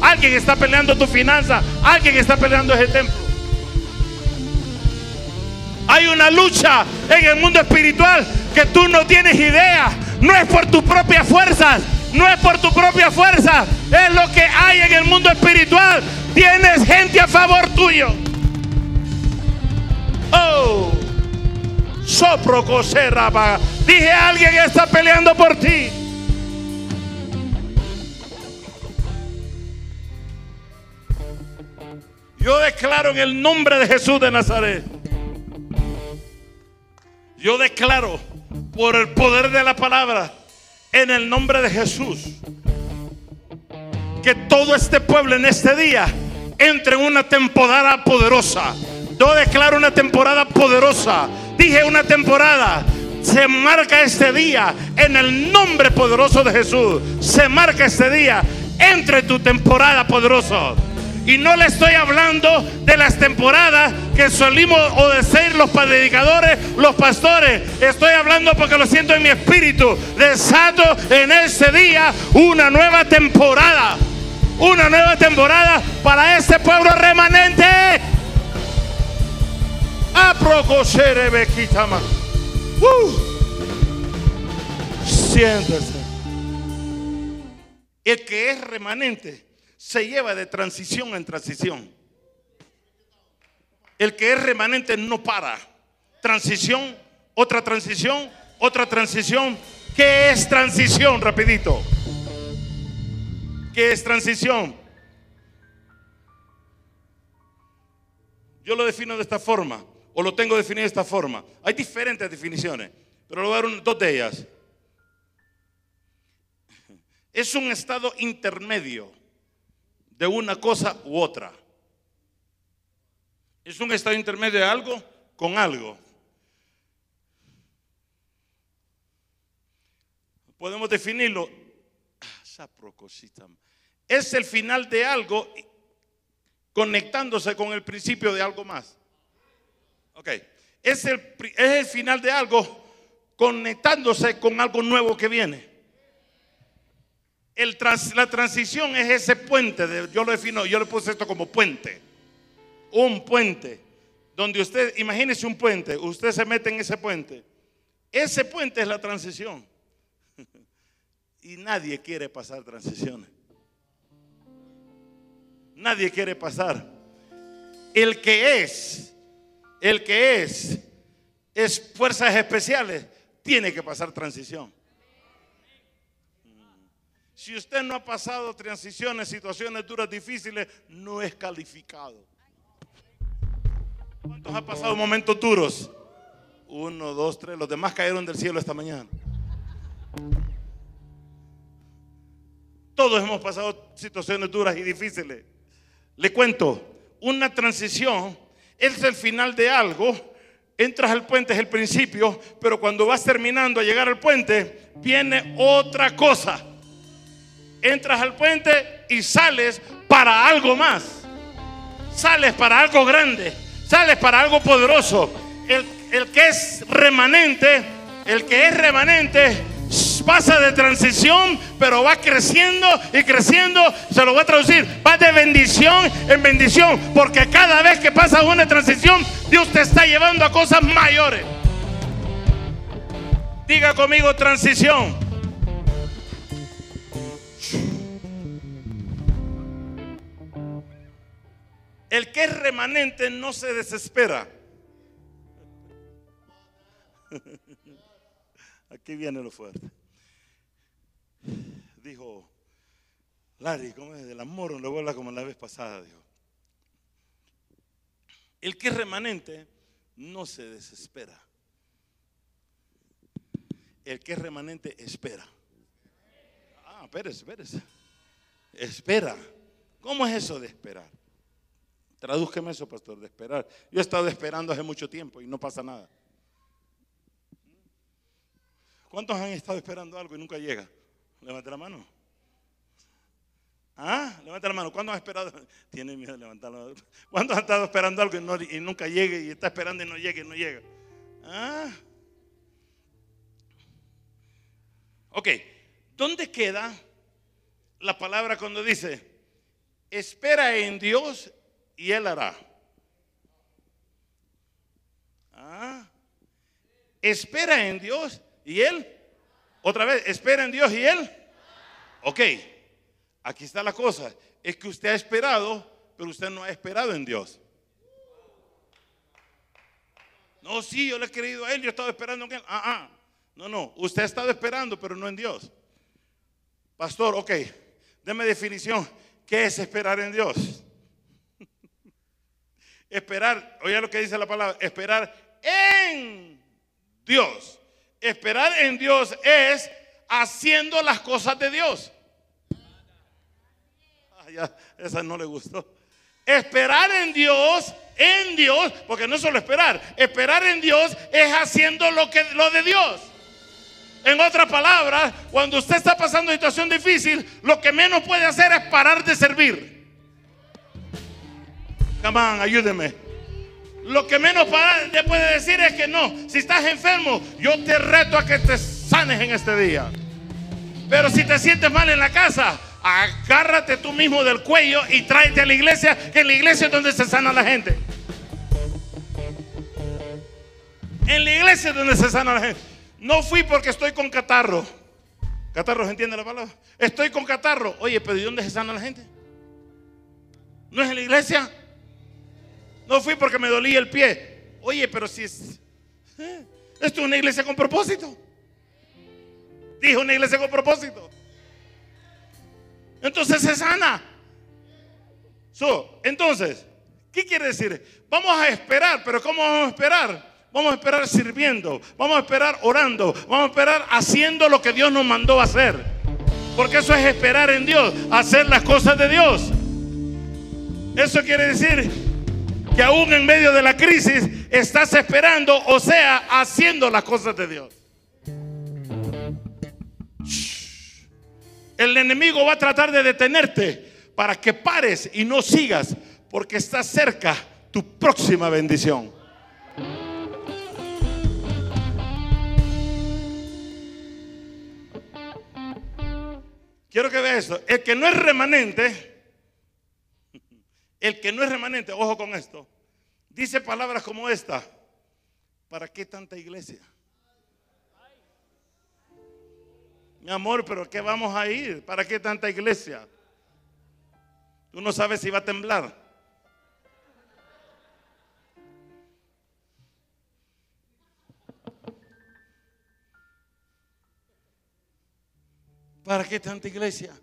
Alguien está peleando tu finanza. Alguien está peleando ese templo. Hay una lucha en el mundo espiritual que tú no tienes idea. No es por tus propias fuerzas no es por tu propia fuerza, es lo que hay en el mundo espiritual. Tienes gente a favor tuyo. Oh, sopro coserraba. Dije alguien está peleando por ti. Yo declaro en el nombre de Jesús de Nazaret. Yo declaro por el poder de la palabra en el nombre de Jesús. Que todo este pueblo en este día entre en una temporada poderosa. Yo declaro una temporada poderosa. Dije una temporada. Se marca este día en el nombre poderoso de Jesús. Se marca este día entre tu temporada poderosa. Y no le estoy hablando de las temporadas que solimos o decir los predicadores, los pastores. Estoy hablando porque lo siento en mi espíritu. Desato en ese día una nueva temporada. Una nueva temporada para este pueblo remanente. Uh. Siéntese. El que es remanente se lleva de transición en transición. El que es remanente no para. Transición, otra transición, otra transición. ¿Qué es transición? Rapidito. ¿Qué es transición? Yo lo defino de esta forma, o lo tengo definido de esta forma. Hay diferentes definiciones, pero le voy a dar dos de ellas. Es un estado intermedio de una cosa u otra. Es un estado intermedio de algo con algo. Podemos definirlo. Ah, es el final de algo conectándose con el principio de algo más. Ok. Es el, es el final de algo conectándose con algo nuevo que viene. La transición es ese puente, yo lo defino, yo le puse esto como puente. Un puente. Donde usted, imagínese un puente, usted se mete en ese puente. Ese puente es la transición. *laughs* Y nadie quiere pasar transiciones. Nadie quiere pasar. El que es, el que es, es fuerzas especiales, tiene que pasar transición. Si usted no ha pasado transiciones, situaciones duras, difíciles, no es calificado. ¿Cuántos han pasado momentos duros? Uno, dos, tres. Los demás cayeron del cielo esta mañana. Todos hemos pasado situaciones duras y difíciles. Le cuento, una transición es el final de algo. Entras al puente, es el principio, pero cuando vas terminando a llegar al puente, viene otra cosa. Entras al puente y sales para algo más. Sales para algo grande. Sales para algo poderoso. El, que es remanente, el que es remanente pasa de transición, pero va creciendo y creciendo. Se lo voy a traducir. Va de bendición en bendición. Porque cada vez que pasa una transición, Dios te está llevando a cosas mayores. Diga conmigo transición. El que es remanente no se desespera. *laughs* Aquí viene lo fuerte dijo, Larry, ¿cómo es? Del amor le vuelva como la vez pasada, dijo. El que es remanente no se desespera. El que es remanente espera. Ah, espérese, espérese. Espera. ¿Cómo es eso de esperar? Tradúzqueme eso, pastor, de esperar. Yo he estado esperando hace mucho tiempo y no pasa nada. ¿Cuántos han estado esperando algo y nunca llega? Levante la mano. Ah, levanta la mano. ¿Cuándo has esperado? Tiene miedo de levantar la mano. ¿Cuándo has estado esperando algo y, nunca llegue y está esperando y no llega y no llega? Ah. Ok, ¿dónde queda la palabra cuando dice, espera en Dios y Él hará? Ah. Espera en Dios y Él otra vez, espera en Dios y Él. Ok, aquí está la cosa. Es que usted ha esperado, pero usted no ha esperado en Dios. No, sí, yo le he creído a Él, yo he estado esperando en Él. Ah, ah. No, no, usted ha estado esperando, pero no en Dios. Pastor, ok, deme definición. ¿Qué es esperar en Dios? Esperar, oye lo que dice la palabra, esperar en Dios. Esperar en Dios es haciendo las cosas de Dios. Ah, esa no le gustó. Esperar en Dios, en Dios, porque no solo esperar, esperar en Dios es haciendo lo que lo de Dios. En otras palabras, cuando usted está pasando situación difícil, lo que menos puede hacer es parar de servir. Come on, ayúdeme. Lo que menos te puede decir es que no. Si estás enfermo, yo te reto a que te sanes en este día. Pero si te sientes mal en la casa, agárrate tú mismo del cuello y tráete a la iglesia, que en la iglesia es donde se sana la gente. En la iglesia es donde se sana la gente. No fui porque estoy con catarro. Catarro, ¿se entiende la palabra? Estoy con catarro. Oye, pero ¿y dónde se sana la gente? ¿No es en la iglesia? No fui porque me dolía el pie. Oye, pero si es... ¿eh? Esto es una iglesia con propósito. Dijo una iglesia con propósito. Entonces se sana. So, entonces, ¿qué quiere decir? Vamos a esperar, pero ¿cómo vamos a esperar? Vamos a esperar sirviendo, vamos a esperar orando, vamos a esperar haciendo lo que Dios nos mandó a hacer. Porque eso es esperar en Dios, hacer las cosas de Dios. Eso quiere decir que aún en medio de la crisis estás esperando, o sea, haciendo las cosas de Dios. El enemigo va a tratar de detenerte para que pares y no sigas, porque está cerca tu próxima bendición. Quiero que vea esto. El que no es remanente, el que no es remanente, ojo con esto, dice palabras como esta. ¿Para qué tanta iglesia? Mi amor, pero ¿qué vamos a ir? ¿Para qué tanta iglesia? Tú no sabes si va a temblar. ¿Para qué tanta iglesia?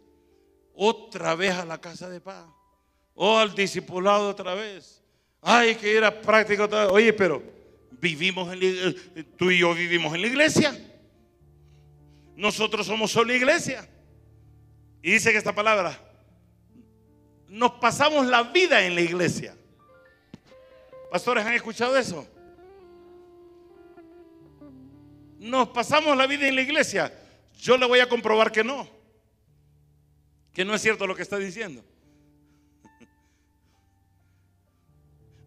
Otra vez a la casa de paz. O al discipulado otra vez. Hay que ir a práctica otra vez. Oye, pero vivimos en la, tú y yo vivimos en la iglesia. Nosotros somos solo iglesia. Y dice que esta palabra, nos pasamos la vida en la iglesia. Pastores, ¿han escuchado eso? Nos pasamos la vida en la iglesia. Yo le voy a comprobar que no. Que no es cierto lo que está diciendo.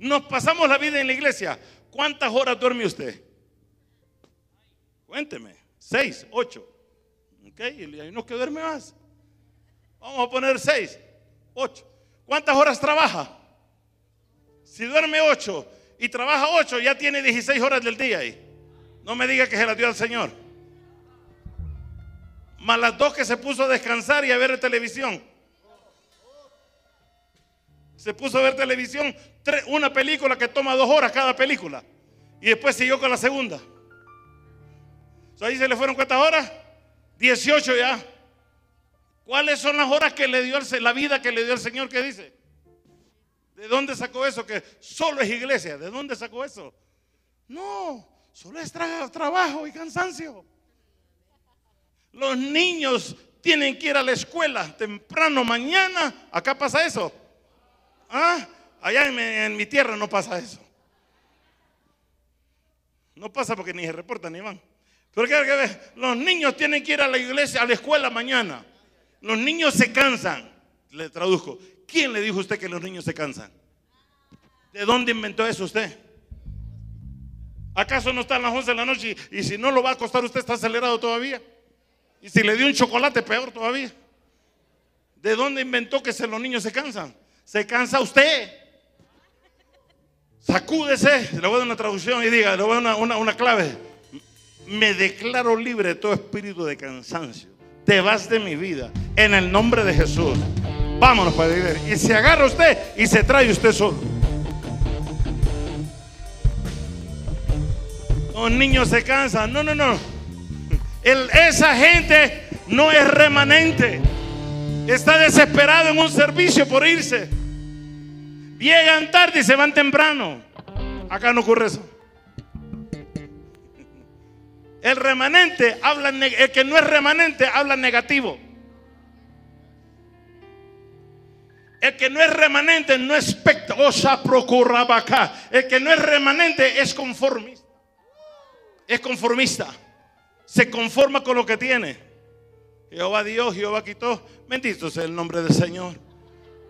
Nos pasamos la vida en la iglesia. ¿Cuántas horas duerme usted? Cuénteme. Seis, ocho. Ok, y hay unos que duerme más. Vamos a poner seis, ocho. ¿Cuántas horas trabaja? Si duerme ocho y trabaja ocho, ya tiene 16 horas del día ahí. No me diga que se la dio al Señor más las dos que se puso a descansar y a ver televisión. Se puso a ver televisión, una película que toma dos horas cada película. Y después siguió con la segunda. ahí se le fueron cuántas horas? 18 ya. ¿Cuáles son las horas que le dio la vida que le dio el Señor que dice? ¿De dónde sacó eso? Que solo es iglesia. ¿De dónde sacó eso? No, solo es trabajo y cansancio. Los niños tienen que ir a la escuela temprano mañana. Acá pasa eso. ¿Ah? Allá en, mi tierra no pasa eso. No pasa porque ni se reportan ni van. Pero que ver, los niños tienen que ir a la iglesia, a la escuela mañana. Los niños se cansan. Le traduzco. ¿Quién le dijo a usted que los niños se cansan? ¿De dónde inventó eso usted? ¿Acaso no está a las 11 de la noche y, si no lo va a costar usted está acelerado todavía? Y si le dio un chocolate, peor todavía. ¿De dónde inventó que los niños se cansan? Se cansa usted. Sacúdese. Le voy a dar una traducción y diga, le voy a dar una, clave. Me declaro libre de todo espíritu de cansancio. Te vas de mi vida. En el nombre de Jesús. Vámonos, Padre. Y se agarra usted y se trae usted solo. Los niños se cansan. No, no, no esa gente no es remanente. Está desesperado en un servicio por irse. Llegan tarde y se van temprano. Acá no ocurre eso. El remanente habla, el que no es remanente habla negativo. El que no es remanente no expecta, osa procuraba acá. El que no es remanente es conformista. Es conformista se conforma con lo que tiene. Jehová Dios, Jehová quitó. Bendito sea el nombre del Señor.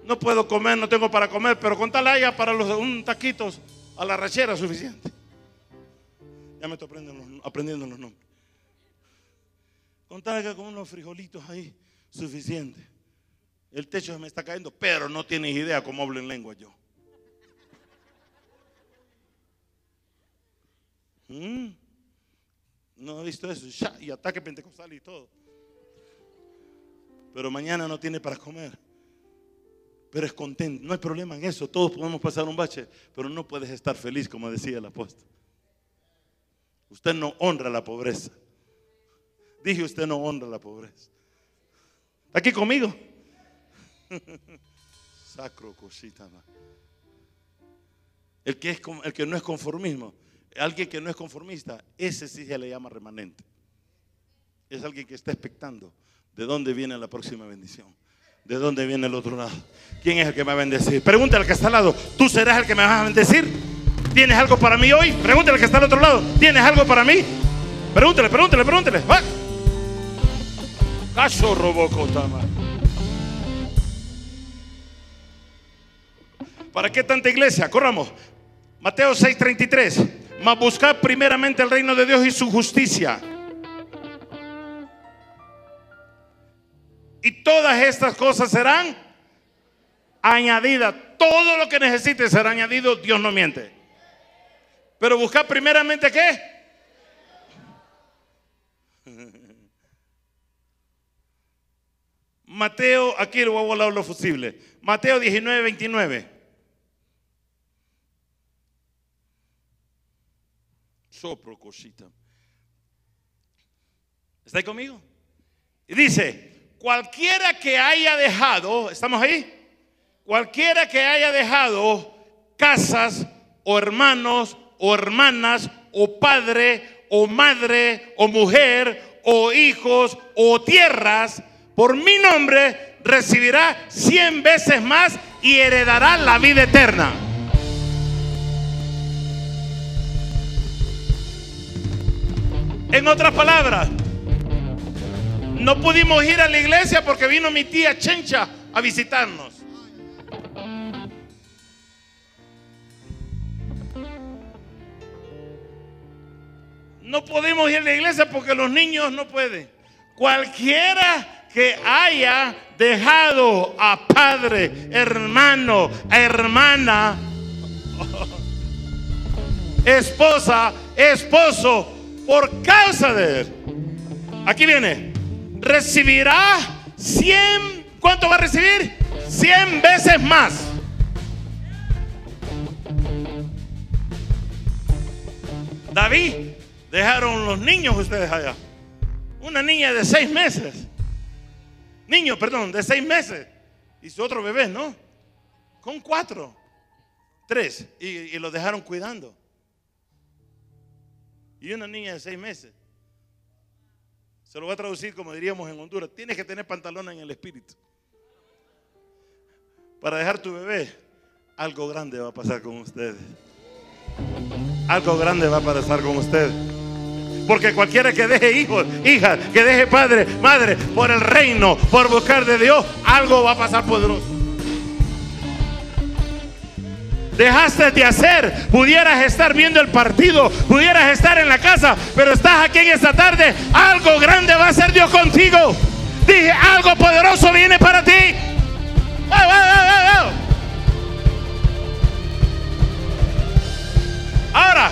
No puedo comer, no tengo para comer, pero con tal haya para los un taquitos a la rachera suficiente. Ya me estoy aprendiendo los, nombres. Con tal que con unos frijolitos ahí suficiente. El techo me está cayendo, pero no tienes idea cómo hablo en lengua yo. Mm. No he visto eso. Y ataque pentecostal y todo. Pero mañana no tiene para comer. Pero es contento. No hay problema en eso. Todos podemos pasar un bache. Pero no puedes estar feliz, como decía el apóstol. Usted no honra la pobreza. Dije, usted no honra la pobreza. ¿Está aquí conmigo? *laughs* Sacro cosita. El que, es, el que no es conformismo, alguien que no es conformista, ese sí se le llama remanente. Es alguien que está expectando de dónde viene la próxima bendición. ¿De dónde viene el otro lado? ¿Quién es el que me va a bendecir? Pregúntale al que está al lado. ¿Tú serás el que me vas a bendecir? ¿Tienes algo para mí hoy? Pregúntale al que está al otro lado. ¿Tienes algo para mí? Pregúntale, pregúntale, pregúntale. Va. ¿Para qué tanta iglesia? Corramos. Mateo 6:33. Mas buscad primeramente el reino de Dios y su justicia. Y todas estas cosas serán añadidas. Todo lo que necesites será añadido. Dios no miente. Pero buscad primeramente qué? *laughs* Mateo, aquí lo voy a volar lo posible. Mateo 19, 29. Sopro cosita. ¿Está conmigo? Y dice, cualquiera que haya dejado, ¿estamos ahí? Cualquiera que haya dejado casas o hermanos o hermanas o padre o madre o mujer o hijos o tierras por mi nombre recibirá cien veces más y heredará la vida eterna. En otras palabras, no pudimos ir a la iglesia porque vino mi tía Chencha a visitarnos. No pudimos ir a la iglesia porque los niños no pueden. Cualquiera que haya dejado a padre, hermano, hermana, *laughs* esposa, esposo, por causa de él. Aquí viene. Recibirá 100. ¿Cuánto va a recibir? 100 veces más. David, dejaron los niños ustedes allá. Una niña de seis meses. Niño, perdón, de seis meses. Y su otro bebé, ¿no? Con cuatro. Tres. Y, y lo dejaron cuidando y una niña de seis meses. Se lo voy a traducir como diríamos en Honduras. Tienes que tener pantalones en el espíritu. Para dejar tu bebé, algo grande va a pasar con ustedes. Algo grande va a pasar con ustedes. Porque cualquiera que deje hijos, hijas, que deje padre, madre, por el reino, por buscar de Dios, algo va a pasar poderoso dejaste de hacer. Pudieras estar viendo el partido, pudieras estar en la casa, pero estás aquí en esta tarde. Algo grande va a ser Dios contigo. Dije, algo poderoso viene para ti. Ahora,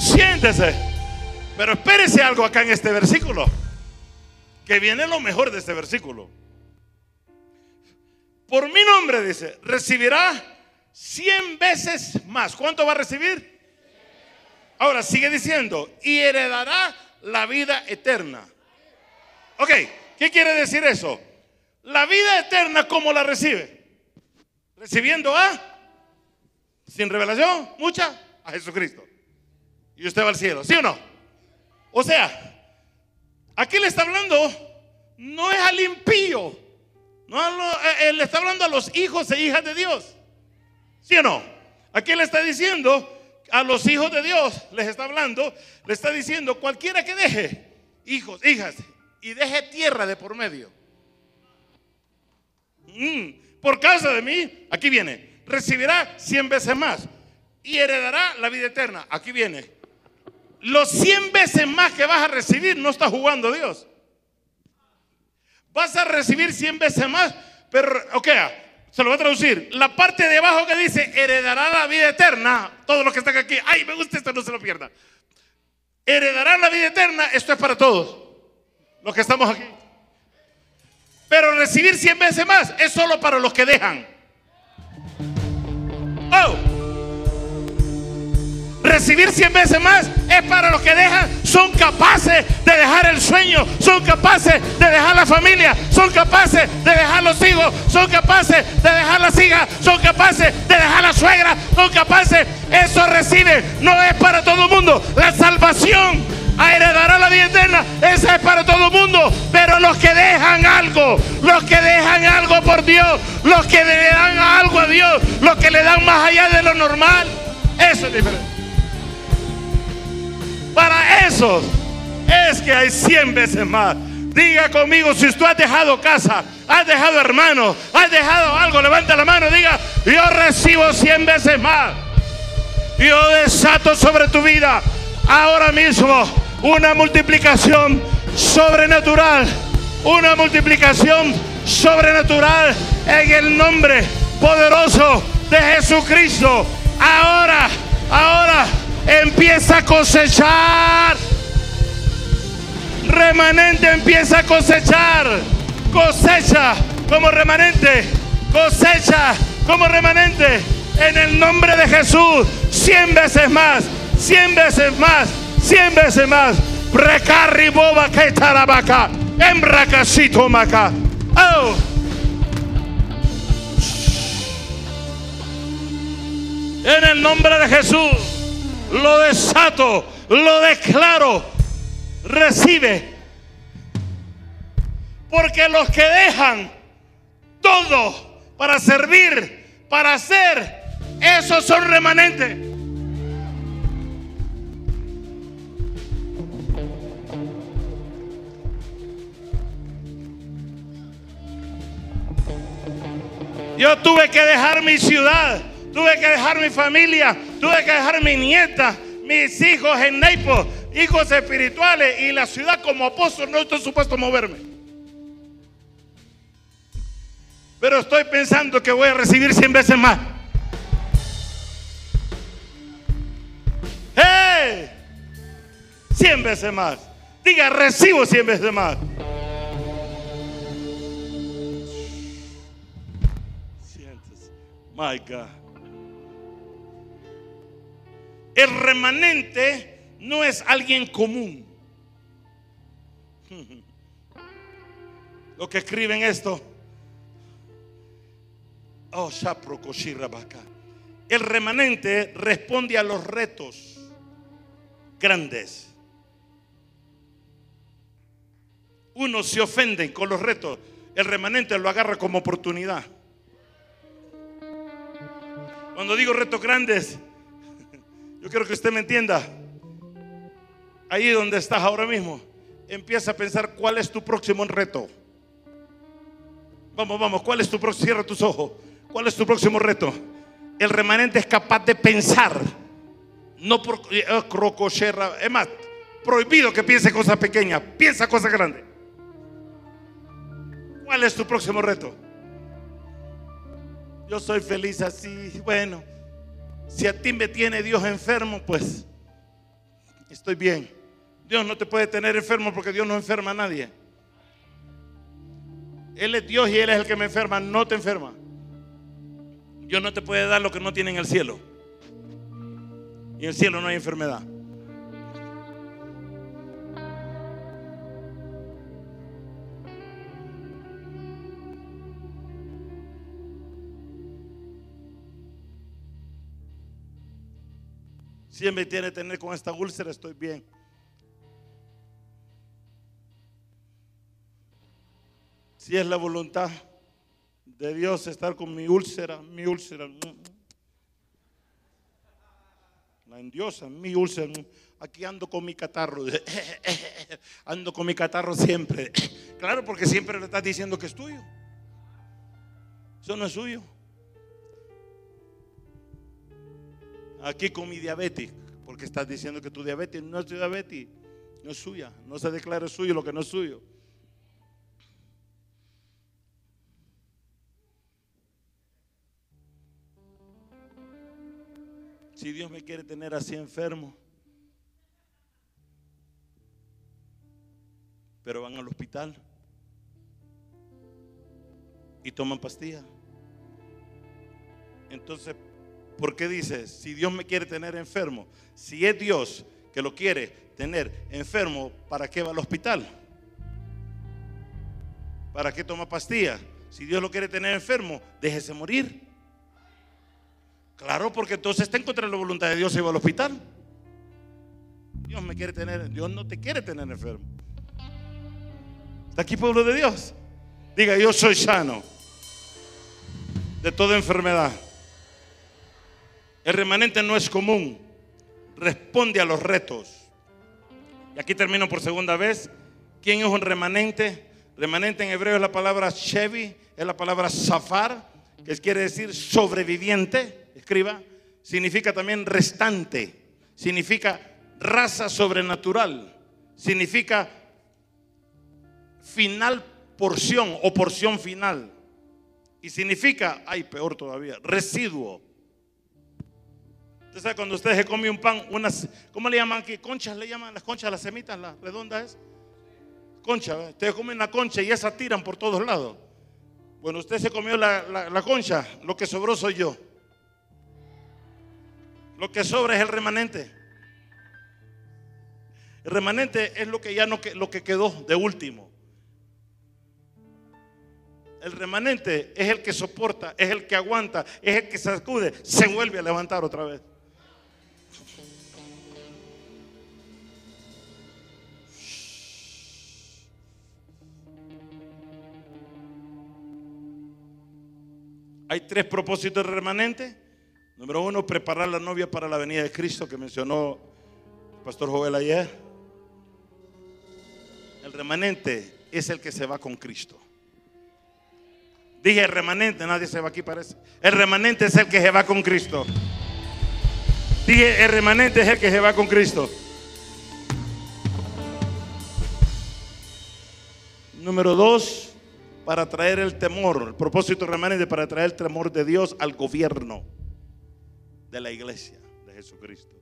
siéntese. Pero espérese algo acá en este versículo. Que viene lo mejor de este versículo. Por mi nombre dice, recibirá cien veces más. ¿Cuánto va a recibir? Ahora sigue diciendo, y heredará la vida eterna. Ok, ¿qué quiere decir eso? La vida eterna, ¿cómo la recibe? Recibiendo a, sin revelación, mucha, a Jesucristo. Y usted va al cielo, ¿sí o no? O sea, aquí le está hablando, no es al impío, no, eh, él le está hablando a los hijos e hijas de Dios. ¿Sí o no? Aquí le está diciendo a los hijos de Dios, les está hablando, le está diciendo, cualquiera que deje hijos, hijas, y deje tierra de por medio. Mm, por causa de mí, aquí viene, recibirá cien veces más y heredará la vida eterna. Aquí viene. Los cien veces más que vas a recibir no está jugando Dios. Vas a recibir cien veces más, pero, ok, Se lo voy a traducir. La parte de abajo que dice heredará la vida eterna. Todos los que están aquí. Ay, me gusta esto, no se lo pierda. Heredará la vida eterna. Esto es para todos. Los que estamos aquí. Pero recibir 100 veces más es solo para los que dejan. Oh recibir cien veces más es para los que dejan, son capaces de dejar el sueño, son capaces de dejar la familia, son capaces de dejar los hijos, son capaces de dejar las hijas, son capaces de dejar la suegra, son capaces, eso recibe, no es para todo el mundo, la salvación heredará la vida eterna. Esa es para todo el mundo. Pero los que dejan algo, los que dejan algo por Dios, los que le dan algo a Dios, los que le dan más allá de lo normal, eso es diferente. Para esos es que hay cien veces más. Diga conmigo, si tú has dejado casa, has dejado hermano, has dejado algo, levanta la mano, diga, yo recibo cien veces más. Yo desato sobre tu vida ahora mismo una multiplicación sobrenatural, una multiplicación sobrenatural en el nombre poderoso de Jesucristo. Ahora, ahora empieza a cosechar. Remanente empieza a cosechar. Cosecha como remanente. Cosecha como remanente. En el nombre de Jesús. Cien veces más. Cien veces más. Cien veces más. Recarriboba que tarabaca. Embracasito maca. Oh. En el nombre de Jesús lo desato, lo declaro, recibe. Porque los que dejan todo para servir, para hacer, esos son remanentes. Yo tuve que dejar mi ciudad tuve que dejar mi familia, tuve que dejar mi nieta, mis hijos en Neipo, hijos espirituales y la ciudad como apóstol no estoy supuesto a moverme. Pero estoy pensando que voy a recibir 100 veces más. ¡Hey! 100 veces más. Diga, recibo 100 veces más. My God. El remanente no es alguien común. *laughs* Lo que escriben esto. Oh, El remanente responde a los retos grandes. Uno se ofende con los retos. El remanente lo agarra como oportunidad. Cuando digo retos grandes, yo quiero que usted me entienda. Ahí donde estás ahora mismo, empieza a pensar cuál es tu próximo reto. Vamos, vamos, ¿cuál es tu próximo? Cierra tus ojos. ¿Cuál es tu próximo reto? El remanente es capaz de pensar. No por eh, Es más, prohibido que piense cosas pequeñas. Piensa cosas grandes. ¿Cuál es tu próximo reto? Yo soy feliz así. Bueno, si a ti me tiene Dios enfermo, pues estoy bien. Dios no te puede tener enfermo porque Dios no enferma a nadie. Él es Dios y Él es el que me enferma, no te enferma. Dios no te puede dar lo que no tiene en el cielo. Y en el cielo no hay enfermedad. Si me tiene que tener con esta úlcera, estoy bien. Si es la voluntad de Dios estar con mi úlcera, mi úlcera. La endiosa, mi úlcera. Aquí ando con mi catarro. *laughs* Ando con mi catarro siempre. Claro, porque siempre le estás diciendo que es tuyo. Eso no es suyo. aquí con mi diabetes, porque estás diciendo que tu diabetes no es tu diabetes, no es suya, no se declara suyo lo que no es suyo. Si Dios me quiere tener así enfermo, pero van al hospital y toman pastillas. Entonces ¿por qué dice, si Dios me quiere tener enfermo? Si es Dios que lo quiere tener enfermo, ¿para qué va al hospital? ¿Para qué toma pastillas? Si Dios lo quiere tener enfermo, déjese morir. Claro, porque entonces está en contra de la voluntad de Dios y va al hospital. Dios me quiere tener, Dios no te quiere tener enfermo. ¿Está aquí pueblo de Dios? Diga, yo soy sano de toda enfermedad. El remanente no es común, responde a los retos. Y aquí termino por segunda vez. ¿Quién es un remanente? Remanente en hebreo es la palabra Shevi, es la palabra Safar, que quiere decir sobreviviente. Escriba. Significa también restante. Significa raza sobrenatural. Significa final porción o porción final. Y significa, ay, peor todavía, residuo. Usted sabe cuando usted se come un pan, ¿cómo le llaman aquí? Conchas le llaman, las conchas, las semitas, las redondas. Concha, usted come una concha y esa tiran por todos lados. Bueno, usted se comió la, la concha, lo que sobró soy yo. Lo que sobra es el remanente. El remanente es lo que ya no lo que quedó de último. El remanente es el que soporta, es el que aguanta, es el que sacude, se vuelve a levantar otra vez. Hay tres propósitos del remanente. Número uno, preparar la novia para la venida de Cristo que mencionó el pastor Joel ayer. El remanente es el que se va con Cristo. Dije el remanente, nadie se va aquí parece. El remanente es el que se va con Cristo. Dije el remanente es el que se va con Cristo. Número dos, para traer el temor, el propósito remanente para traer el temor de Dios al gobierno de la iglesia de Jesucristo.